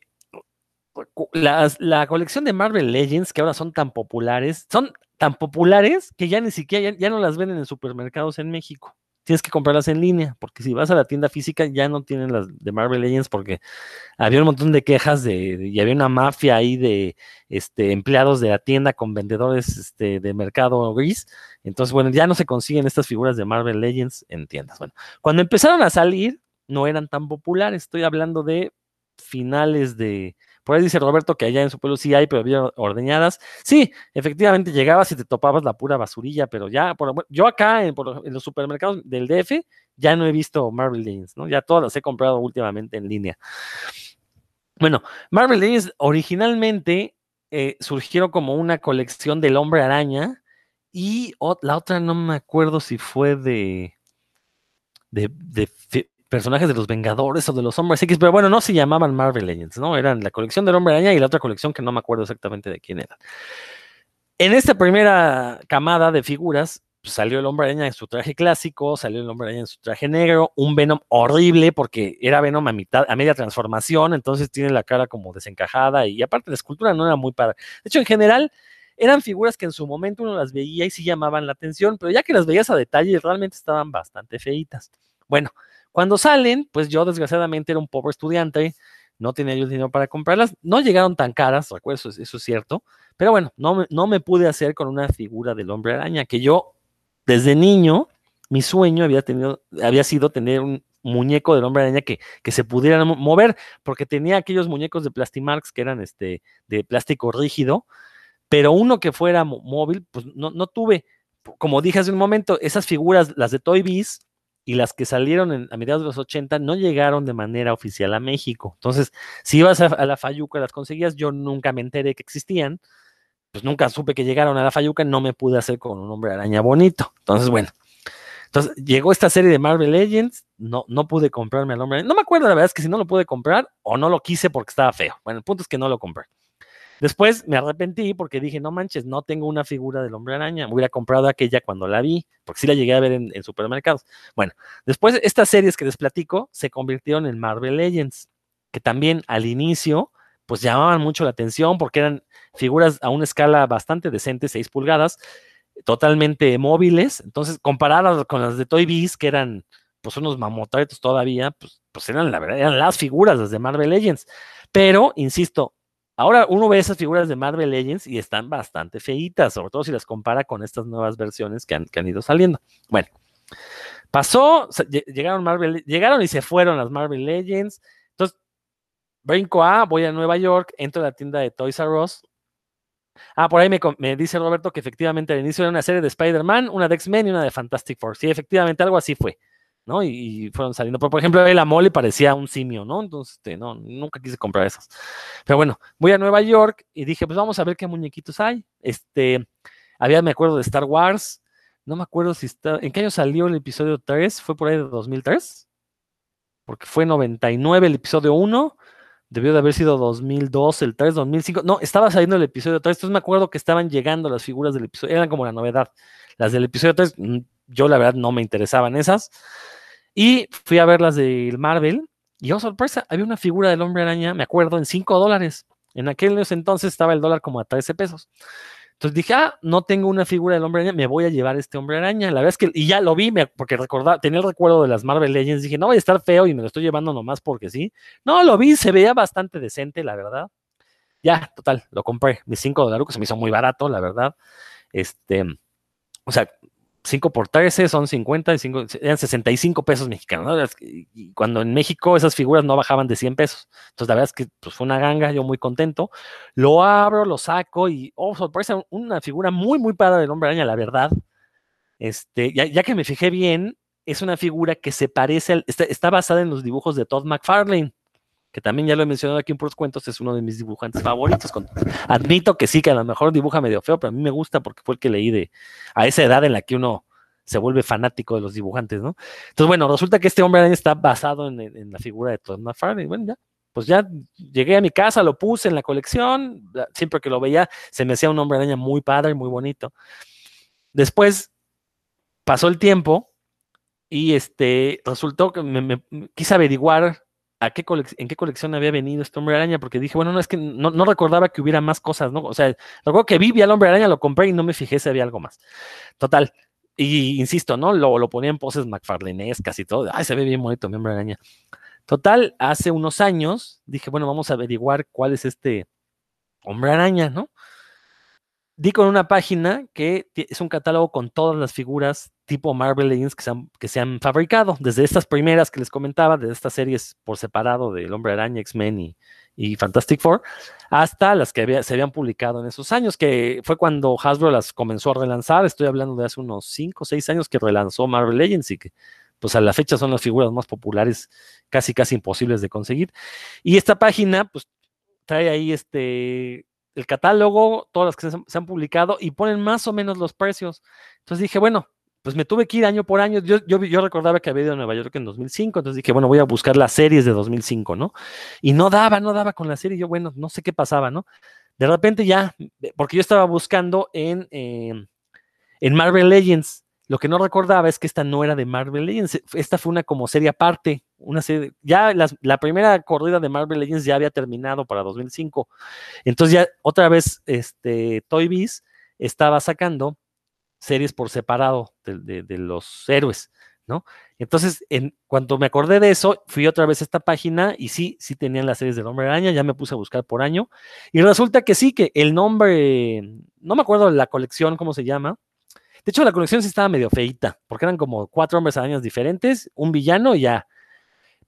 la, colección de Marvel Legends, que ahora son tan populares, son tan populares que ya ni siquiera, ya, no las venden en supermercados en México. Tienes que comprarlas en línea, porque si vas a la tienda física ya no tienen las de Marvel Legends, porque había un montón de quejas de, de y había una mafia ahí de este, empleados de la tienda con vendedores este, de mercado gris. Entonces, bueno, ya no se consiguen estas figuras de Marvel Legends en tiendas. Bueno, cuando empezaron a salir, no eran tan populares. Estoy hablando de finales de, por ahí dice Roberto que allá en su pueblo sí hay, pero había ordeñadas. Sí, efectivamente llegabas y te topabas la pura basurilla, pero ya, yo acá en, los supermercados del DF ya no he visto Marvel Legends, ¿no? Ya todas las he comprado últimamente en línea. Bueno, Marvel Legends originalmente eh, surgieron como una colección del hombre araña y la otra no me acuerdo si fue de, de, de personajes de los Vengadores o de los Hombres X, pero bueno, no se llamaban Marvel Legends, ¿no? Eran la colección del Hombre Araña y la otra colección que no me acuerdo exactamente de quién era. En esta primera camada de figuras pues, salió el Hombre Araña en su traje clásico, salió el Hombre Araña en su traje negro, un Venom horrible porque era Venom a mitad, a media transformación, entonces tiene la cara como desencajada y aparte la escultura no era muy padre. De hecho, en general, eran figuras que en su momento uno las veía y sí llamaban la atención, pero ya que las veías a detalle, realmente estaban bastante feitas. Bueno, cuando salen, pues yo desgraciadamente era un pobre estudiante, no tenía yo dinero para comprarlas. No llegaron tan caras, recuerdo, eso, es cierto. Pero bueno, no, me- no me pude hacer con una figura del hombre araña, que yo desde niño, mi sueño había, tenido, había sido tener un muñeco del hombre araña que, que se pudiera mo- mover, porque tenía aquellos muñecos de Plastimarks que eran este, de plástico rígido, pero uno que fuera móvil, pues no, no tuve. Como dije hace un momento, esas figuras, las de Toy Biz y las que salieron a mediados de los 80, no llegaron de manera oficial a México. Entonces, si ibas a, a la Fayuca, las conseguías, yo nunca me enteré que existían, pues nunca supe que llegaron a la Fayuca, no me pude hacer con un hombre araña bonito. Entonces, bueno. Entonces, llegó esta serie de Marvel Legends, no, no pude comprarme al hombre. No me acuerdo, la verdad es que si no lo pude comprar o no lo quise porque estaba feo. Bueno, el punto es que no lo compré. Después me arrepentí porque dije, no manches, no tengo una figura del hombre araña. Me hubiera comprado aquella cuando la vi, porque sí la llegué a ver en, supermercados. Bueno, después estas series que les platico se convirtieron en Marvel Legends, que también al inicio pues llamaban mucho la atención porque eran figuras a una escala bastante decente, 6 pulgadas, totalmente móviles. Entonces, comparadas con las de Toy Biz, que eran pues unos mamotretos todavía, pues, pues eran la verdad, eran las figuras, las de Marvel Legends. Pero, insisto, ahora uno ve esas figuras de Marvel Legends y están bastante feitas, sobre todo si las compara con estas nuevas versiones que han, que han ido saliendo. Bueno, pasó, llegaron Marvel, llegaron y se fueron las Marvel Legends. Entonces, brinco a, voy a Nueva York, entro a la tienda de Toys R Us. Ah, por ahí me, me dice Roberto que efectivamente al inicio era una serie de Spider-Man, una de X-Men y una de Fantastic Four. Sí, efectivamente, algo así fue. Y, fueron saliendo. Pero, por ejemplo, la mole parecía un simio, ¿no? Entonces, este, no, nunca quise comprar esas. Pero bueno, voy a Nueva York y dije, pues vamos a ver qué muñequitos hay. Este, había, me acuerdo de Star Wars. No me acuerdo si está. ¿En qué año salió el episodio 3? ¿Fue por ahí de 2003? Porque fue 99 el episodio 1. Debió de haber sido 2002, el 3, 2005. No, estaba saliendo el episodio 3. Entonces me acuerdo que estaban llegando las figuras del episodio. Eran como la novedad. Las del episodio 3, mm, yo la verdad no me interesaban esas. Y fui a ver las del Marvel. Y oh, sorpresa, había una figura del hombre araña, me acuerdo, en 5 dólares. En aquellos entonces estaba el dólar como a 13 pesos. Entonces dije, ah, no tengo una figura del hombre araña, me voy a llevar este hombre araña. La verdad es que, y ya lo vi, me- porque recordaba, tenía el recuerdo de las Marvel Legends. Dije, no voy a estar feo y me lo estoy llevando nomás porque sí. No, lo vi, se veía bastante decente, la verdad. Ya, total, lo compré. Mis 5 dólares, que se me hizo muy barato, la verdad. Este, o sea, 5 por 13 son 50, y cinco- eran 65 pesos mexicanos. ¿no? Cuando en México esas figuras no bajaban de 100 pesos. Entonces, la verdad es que pues, fue una ganga, yo muy contento. Lo abro, lo saco y, oh, sorpresa, una figura muy, muy padre del hombre araña, la verdad. Este, ya, ya que me fijé bien, es una figura que se parece, al- está, está basada en los dibujos de Todd McFarlane, que también ya lo he mencionado aquí en Puros Cuentos, es uno de mis dibujantes favoritos. admito que sí, que a lo mejor dibuja medio feo, pero a mí me gusta porque fue el que leí de a esa edad en la que uno se vuelve fanático de los dibujantes, ¿no? Entonces, bueno, resulta que este hombre araña está basado en, la figura de Todd McFarlane. Bueno, ya, pues ya llegué a mi casa, lo puse en la colección, siempre que lo veía se me hacía un hombre araña muy padre, muy bonito. Después pasó el tiempo y este resultó que me quise averiguar a qué en qué colección había venido este hombre araña, porque dije, bueno, no es que no, no recordaba que hubiera más cosas, ¿no? O sea, recuerdo que vi, vi al hombre araña, lo compré y no me fijé si había algo más. Total. Y insisto, ¿no? Lo, lo ponía en poses McFarlanescas y todo. Ay, se ve bien bonito mi hombre araña. Total, hace unos años dije, bueno, vamos a averiguar cuál es este hombre araña, ¿no? Di con una página que es un catálogo con todas las figuras tipo Marvel Legends que se han, fabricado, desde estas primeras que les comentaba, de estas series por separado del Hombre Araña, X-Men y, y Fantastic Four, hasta las que había- se habían publicado en esos años, que fue cuando Hasbro las comenzó a relanzar. Estoy hablando de hace unos 5 o 6 años que relanzó Marvel Legends y que pues a la fecha son las figuras más populares, casi casi imposibles de conseguir. Y esta página pues trae ahí este el catálogo, todas las que se han, publicado y ponen más o menos los precios. Entonces dije, bueno, pues me tuve que ir año por año. Yo, yo, yo recordaba que había ido a Nueva York en 2005, entonces dije, bueno, voy a buscar las series de 2005, ¿no? Y no daba, no daba con la serie. Yo, bueno, no sé qué pasaba, ¿no? De repente ya, porque yo estaba buscando en, eh, en Marvel Legends. Lo que no recordaba es que esta no era de Marvel Legends. Esta fue una como serie aparte. Una serie, ya la primera corrida de Marvel Legends ya había terminado para 2005. Entonces ya otra vez este, Toy Biz estaba sacando series por separado de, de- de los héroes, ¿no? Entonces, en cuanto me acordé de eso, fui otra vez a esta página y sí, sí tenían las series del Hombre Araña, ya me puse a buscar por año y resulta que sí, que el nombre, no me acuerdo la colección, cómo se llama. De hecho, la colección sí estaba medio feita, porque eran como cuatro hombres arañas diferentes, un villano y ya.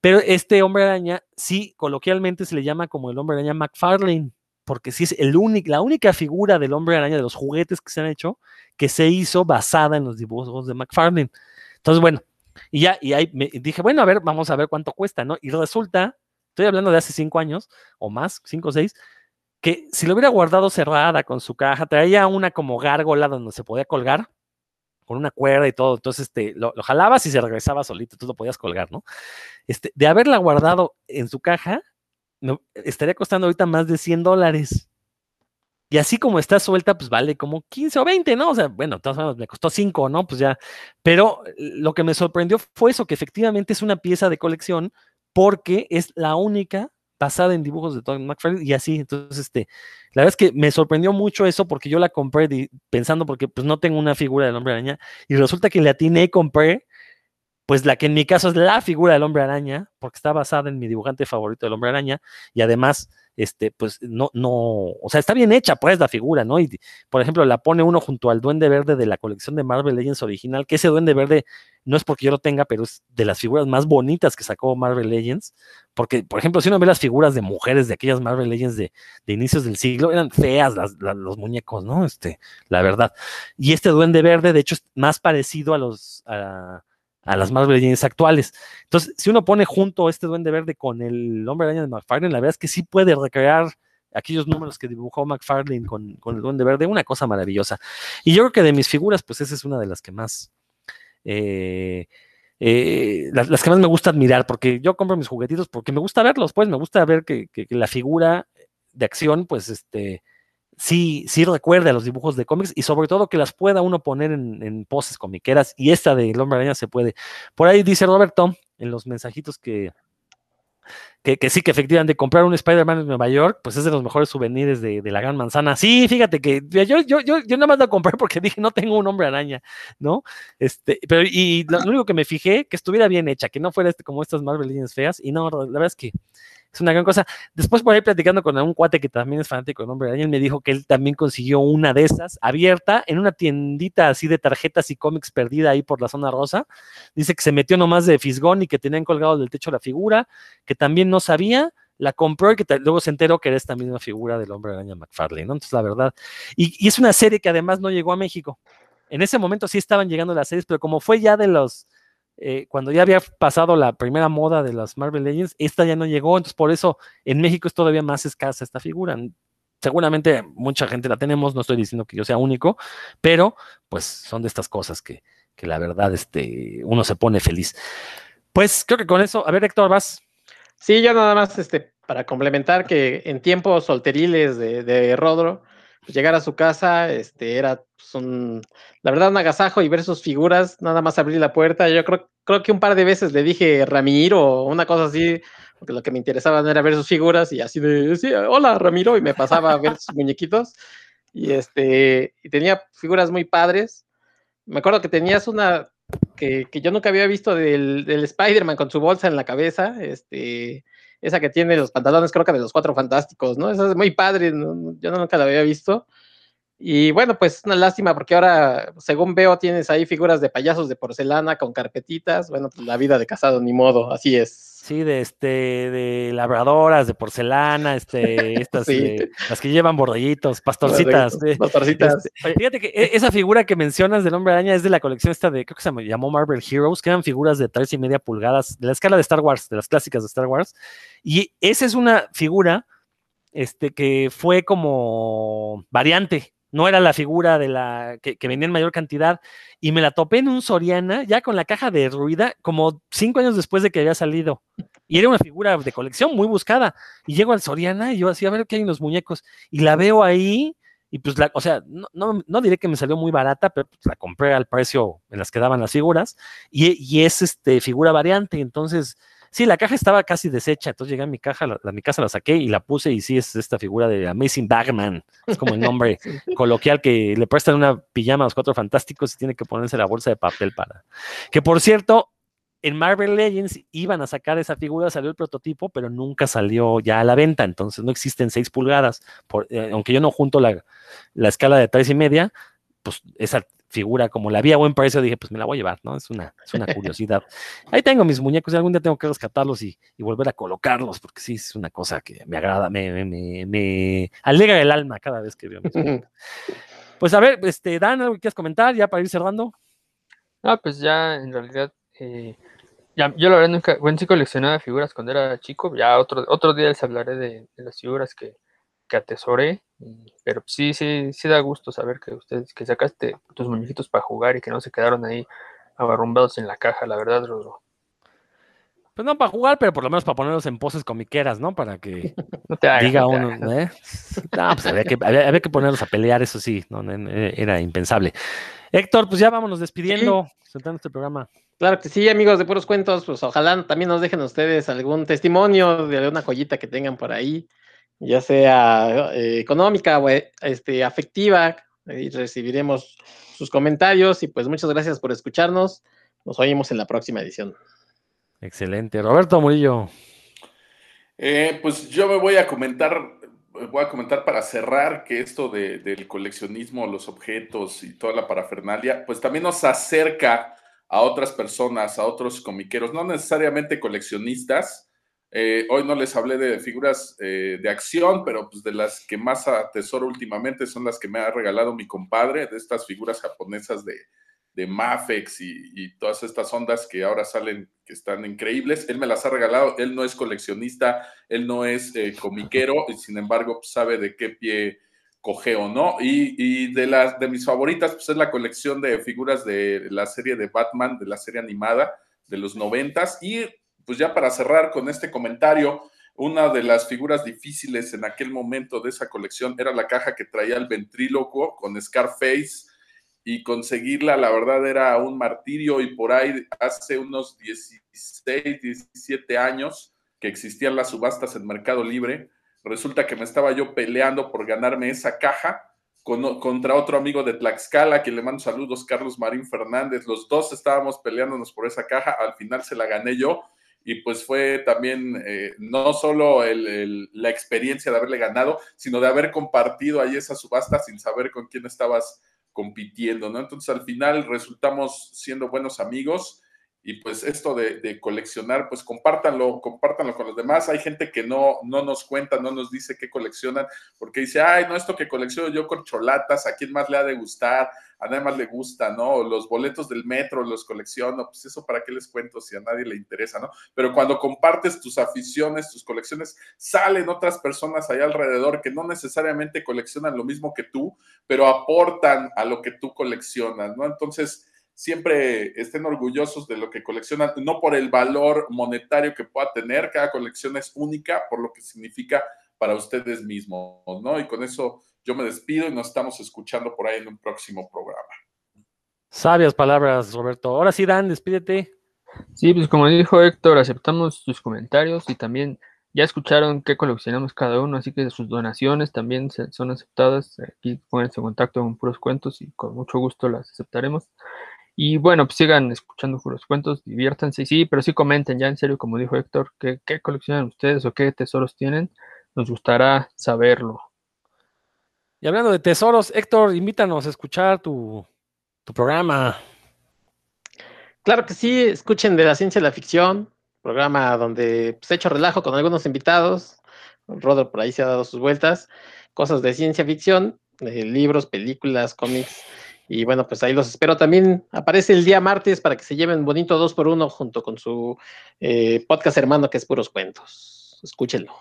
Pero este hombre araña, sí, coloquialmente se le llama como el hombre araña McFarlane, porque sí es el único, la única figura del hombre araña de los juguetes que se han hecho que se hizo basada en los dibujos de McFarlane. Entonces, bueno, y ya, y ahí me dije, bueno, a ver, vamos a ver cuánto cuesta, ¿no? Y resulta, estoy hablando de hace cinco años o más, cinco o seis, que si lo hubiera guardado cerrada con su caja, traía una como gárgola donde se podía colgar con una cuerda y todo. Entonces, este, lo, jalabas y se regresaba solito, tú lo podías colgar, ¿no? Este, de haberla guardado en su caja, estaría costando ahorita más de 100 dólares. Y así como está suelta, pues vale como 15 o 20, ¿no? O sea, bueno, de todas maneras me costó 5, ¿no? Pues ya. Pero lo que me sorprendió fue eso, que efectivamente es una pieza de colección porque es la única basada en dibujos de Todd McFarlane y así. Entonces, este, la verdad es que me sorprendió mucho eso porque yo la compré pensando porque pues no tengo una figura del hombre araña y resulta que le atiné y compré pues la que en mi caso es la figura del hombre araña, porque está basada en mi dibujante favorito del hombre araña, y además, este, pues no, no, o sea, está bien hecha, pues, la figura, ¿no? Y, por ejemplo, la pone uno junto al Duende Verde de la colección de Marvel Legends original, que ese Duende Verde no es porque yo lo tenga, pero es de las figuras más bonitas que sacó Marvel Legends, porque, por ejemplo, si uno ve las figuras de mujeres de aquellas Marvel Legends de, de inicios del siglo, eran feas los muñecos, ¿no? Este, la verdad. Y este Duende Verde, de hecho, es más parecido a los... a las Marvel Legends actuales. Entonces, si uno pone junto este Duende Verde con el Hombre Araña de McFarlane, la verdad es que sí puede recrear aquellos números que dibujó McFarlane con, con el Duende Verde, una cosa maravillosa. Y yo creo que de mis figuras, pues esa es una de las que más, eh, eh, las, que más me gusta admirar, porque yo compro mis juguetitos porque me gusta verlos, pues me gusta ver que la figura de acción, pues este, sí, sí recuerde a los dibujos de cómics y sobre todo que las pueda uno poner en, en poses comiqueras y esta de El Hombre Araña se puede. Por ahí dice Roberto en los mensajitos que, que, sí, que efectivamente comprar un Spider-Man en Nueva York, pues es de los mejores souvenirs de, de la Gran Manzana. Sí, fíjate que yo, yo, yo, yo nada más compré porque dije, no tengo un hombre araña, ¿no? Este, pero y lo, lo único que me fijé, que estuviera bien hecha, que no fuera este, como estas Marvel Legends feas, y no, la verdad es que es una gran cosa. Después por ahí platicando con un cuate que también es fanático del hombre araña, él me dijo que él también consiguió una de esas abierta en una tiendita así de tarjetas y cómics perdida ahí por la zona rosa. Dice que se metió nomás de fisgón y que tenían colgado del techo la figura, que también no sabía, la compró y que luego se enteró que era esta misma figura del hombre araña McFarlane, ¿no? Entonces, la verdad, y, y es una serie que además no llegó a México. En ese momento sí estaban llegando las series, pero como fue ya de los, eh, cuando ya había pasado la primera moda de las Marvel Legends, esta ya no llegó, entonces por eso en México es todavía más escasa esta figura. Seguramente mucha gente la tenemos, no estoy diciendo que yo sea único, pero pues son de estas cosas que, que la verdad este, uno se pone feliz. Pues creo que con eso, a ver Héctor, vas. Sí, yo nada más este, para complementar que en tiempos solteriles de, de Rodro, pues, llegar a su casa este, era pues, un, la verdad un agasajo y ver sus figuras, nada más abrir la puerta. Yo creo, creo que un par de veces le dije Ramiro o una cosa así, porque lo que me interesaba era ver sus figuras y así de, sí, hola Ramiro, y me pasaba a ver sus muñequitos. Y, este, y tenía figuras muy padres. Me acuerdo que tenías una que, que yo nunca había visto del, del Spider-Man con su bolsa en la cabeza, este, esa que tiene los pantalones, creo que de los cuatro fantásticos, ¿no? Esa es muy padre, ¿no? Yo nunca la había visto. Y bueno, pues es una lástima porque ahora, según veo, tienes ahí figuras de payasos de porcelana con carpetitas. Bueno, pues la vida de casado, ni modo, así es. Sí, de este, de labradoras, de porcelana, este, estas, Sí. de- las que llevan bordillitos, pastorcitas. eh. Pastorcitas. Este, fíjate que e- esa figura que mencionas del hombre araña es de la colección esta de, creo que se llamó Marvel Heroes, que eran figuras de tres y media pulgadas, de la escala de Star Wars, de las clásicas de Star Wars. Y esa es una figura este, que fue como variante, no era la figura de la que, que venía en mayor cantidad. Y me la topé en un Soriana, ya con la caja derruida, como cinco años después de que había salido. Y era una figura de colección muy buscada. Y llego al Soriana y yo así, a ver qué hay en los muñecos. Y la veo ahí y pues, la, o sea, no, no, no diré que me salió muy barata, pero pues, la compré al precio en las que daban las figuras. Y, y es este, figura variante, entonces Sí, la caja estaba casi deshecha, entonces llegué a mi caja, la, a mi casa la saqué y la puse y sí es esta figura de Amazing Bagman, es como el nombre coloquial que le prestan una pijama a los cuatro fantásticos y tiene que ponerse la bolsa de papel para. Que por cierto, en Marvel Legends iban a sacar esa figura, salió el prototipo, pero nunca salió ya a la venta, entonces no existen 6 pulgadas, por, eh, aunque yo no junto la, la escala de tres y media, pues esa figura, como la vi a buen precio, dije, pues me la voy a llevar, ¿no? Es una, es una curiosidad. Ahí tengo mis muñecos y algún día tengo que rescatarlos y, y, volver a colocarlos, porque sí, es una cosa que me agrada, me, me, me alegra el alma cada vez que veo mis muñecos. Pues a ver, este, Dan, ¿algo que quieras comentar ya para ir cerrando? Ah, pues ya en realidad, eh, ya, yo la verdad nunca, bueno, sí coleccionaba figuras cuando era chico, ya otro, otro día les hablaré de, de las figuras que, que atesoré, pero sí, sí, sí da gusto saber que ustedes, que sacaste tus muñequitos para jugar y que no se quedaron ahí abarrumbados en la caja, la verdad, Rodro. Pues no para jugar, pero por lo menos para ponerlos en poses comiqueras, ¿no? Para que no te hagas, diga no te uno. ¿eh? No, pues había que, había, había que ponerlos a pelear, eso sí, no, era impensable. Héctor, pues ya vámonos despidiendo, sí. sentando este programa. Claro que sí, amigos de Puros Cuentos, pues ojalá también nos dejen ustedes algún testimonio de alguna joyita que tengan por ahí, ya sea eh, económica o este, afectiva, y recibiremos sus comentarios y pues muchas gracias por escucharnos. Nos oímos en la próxima edición. Excelente. Roberto Murillo. Eh, pues yo me voy a comentar, voy a comentar para cerrar que esto de, del coleccionismo, los objetos y toda la parafernalia, pues también nos acerca a otras personas, a otros comiqueros, no necesariamente coleccionistas. Eh, hoy no les hablé de figuras eh, de acción, pero pues de las que más atesoro últimamente son las que me ha regalado mi compadre, de estas figuras japonesas de, de Mafex y, todas estas ondas que ahora salen, que están increíbles. Él me las ha regalado, él no es coleccionista, él no es eh, comiquero, y sin embargo pues, sabe de qué pie cogeo, ¿no? Y, y, de las de mis favoritas, pues es la colección de figuras de la serie de Batman, de la serie animada de los noventas. Y pues ya para cerrar con este comentario, una de las figuras difíciles en aquel momento de esa colección era la caja que traía el ventrílocuo con Scarface y conseguirla, la verdad, era un martirio y por ahí hace unos 16, 17 años que existían las subastas en Mercado Libre, resulta que me estaba yo peleando por ganarme esa caja con, contra otro amigo de Tlaxcala, que le mando saludos, Carlos Marín Fernández, los dos estábamos peleándonos por esa caja, al final se la gané yo, y pues fue también eh, no solo el, la experiencia de haberle ganado, sino de haber compartido ahí esa subasta sin saber con quién estabas compitiendo, ¿no? Entonces al final resultamos siendo buenos amigos y pues esto de, coleccionar, pues compártanlo, compártanlo con los demás. Hay gente que no, no nos cuenta, no nos dice qué coleccionan, porque dice, ay, no, esto que colecciono yo con cholatas, ¿a quién más le ha de gustar? A nadie más le gusta, ¿no? Los boletos del metro los colecciono, pues eso para qué les cuento si a nadie le interesa, ¿no? Pero cuando compartes tus aficiones, tus colecciones, salen otras personas allá alrededor que no necesariamente coleccionan lo mismo que tú, pero aportan a lo que tú coleccionas, ¿no? Entonces, siempre estén orgullosos de lo que coleccionan, no por el valor monetario que pueda tener, cada colección es única por lo que significa para ustedes mismos, ¿no? Y con eso yo me despido y nos estamos escuchando por ahí en un próximo programa. Sabias palabras, Roberto. Ahora sí, Dan, despídete. Sí, pues como dijo Héctor, aceptamos sus comentarios y también ya escucharon qué coleccionamos cada uno, así que sus donaciones también son aceptadas. Aquí pónganse en contacto con puros cuentos y con mucho gusto las aceptaremos. Y bueno, pues sigan escuchando puros cuentos, diviértanse, sí, pero sí comenten ya en serio, como dijo Héctor, qué, qué coleccionan ustedes o qué tesoros tienen. Nos gustará saberlo. Y hablando de tesoros, Héctor, invítanos a escuchar tu, tu programa. Claro que sí, escuchen de la ciencia de la ficción, programa donde pues, he hecho relajo con algunos invitados. Rodro por ahí se ha dado sus vueltas, cosas de ciencia ficción, de libros, películas, cómics. Y bueno, pues ahí los espero. También aparece el día martes para que se lleven bonito dos por uno junto con su eh, podcast hermano que es Puros Cuentos. Escúchenlo.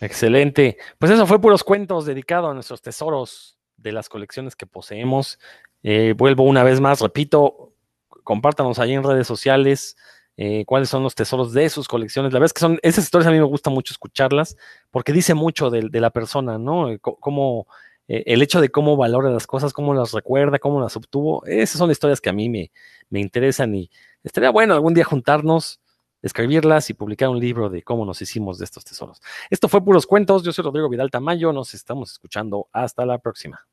Excelente. Pues eso fue Puros Cuentos dedicado a nuestros tesoros de las colecciones que poseemos. Eh, vuelvo una vez más, repito, compártanos ahí en redes sociales eh, cuáles son los tesoros de sus colecciones. La verdad es que son, esas historias a mí me gusta mucho escucharlas porque dice mucho de, la persona, ¿no? Cómo, eh, el hecho de cómo valora las cosas, cómo las recuerda, cómo las obtuvo, esas son historias que a mí me, me interesan y estaría bueno algún día juntarnos escribirlas y publicar un libro de cómo nos hicimos de estos tesoros. Esto fue Puros Cuentos. Yo soy Rodrigo Vidal Tamayo. Nos estamos escuchando. Hasta la próxima.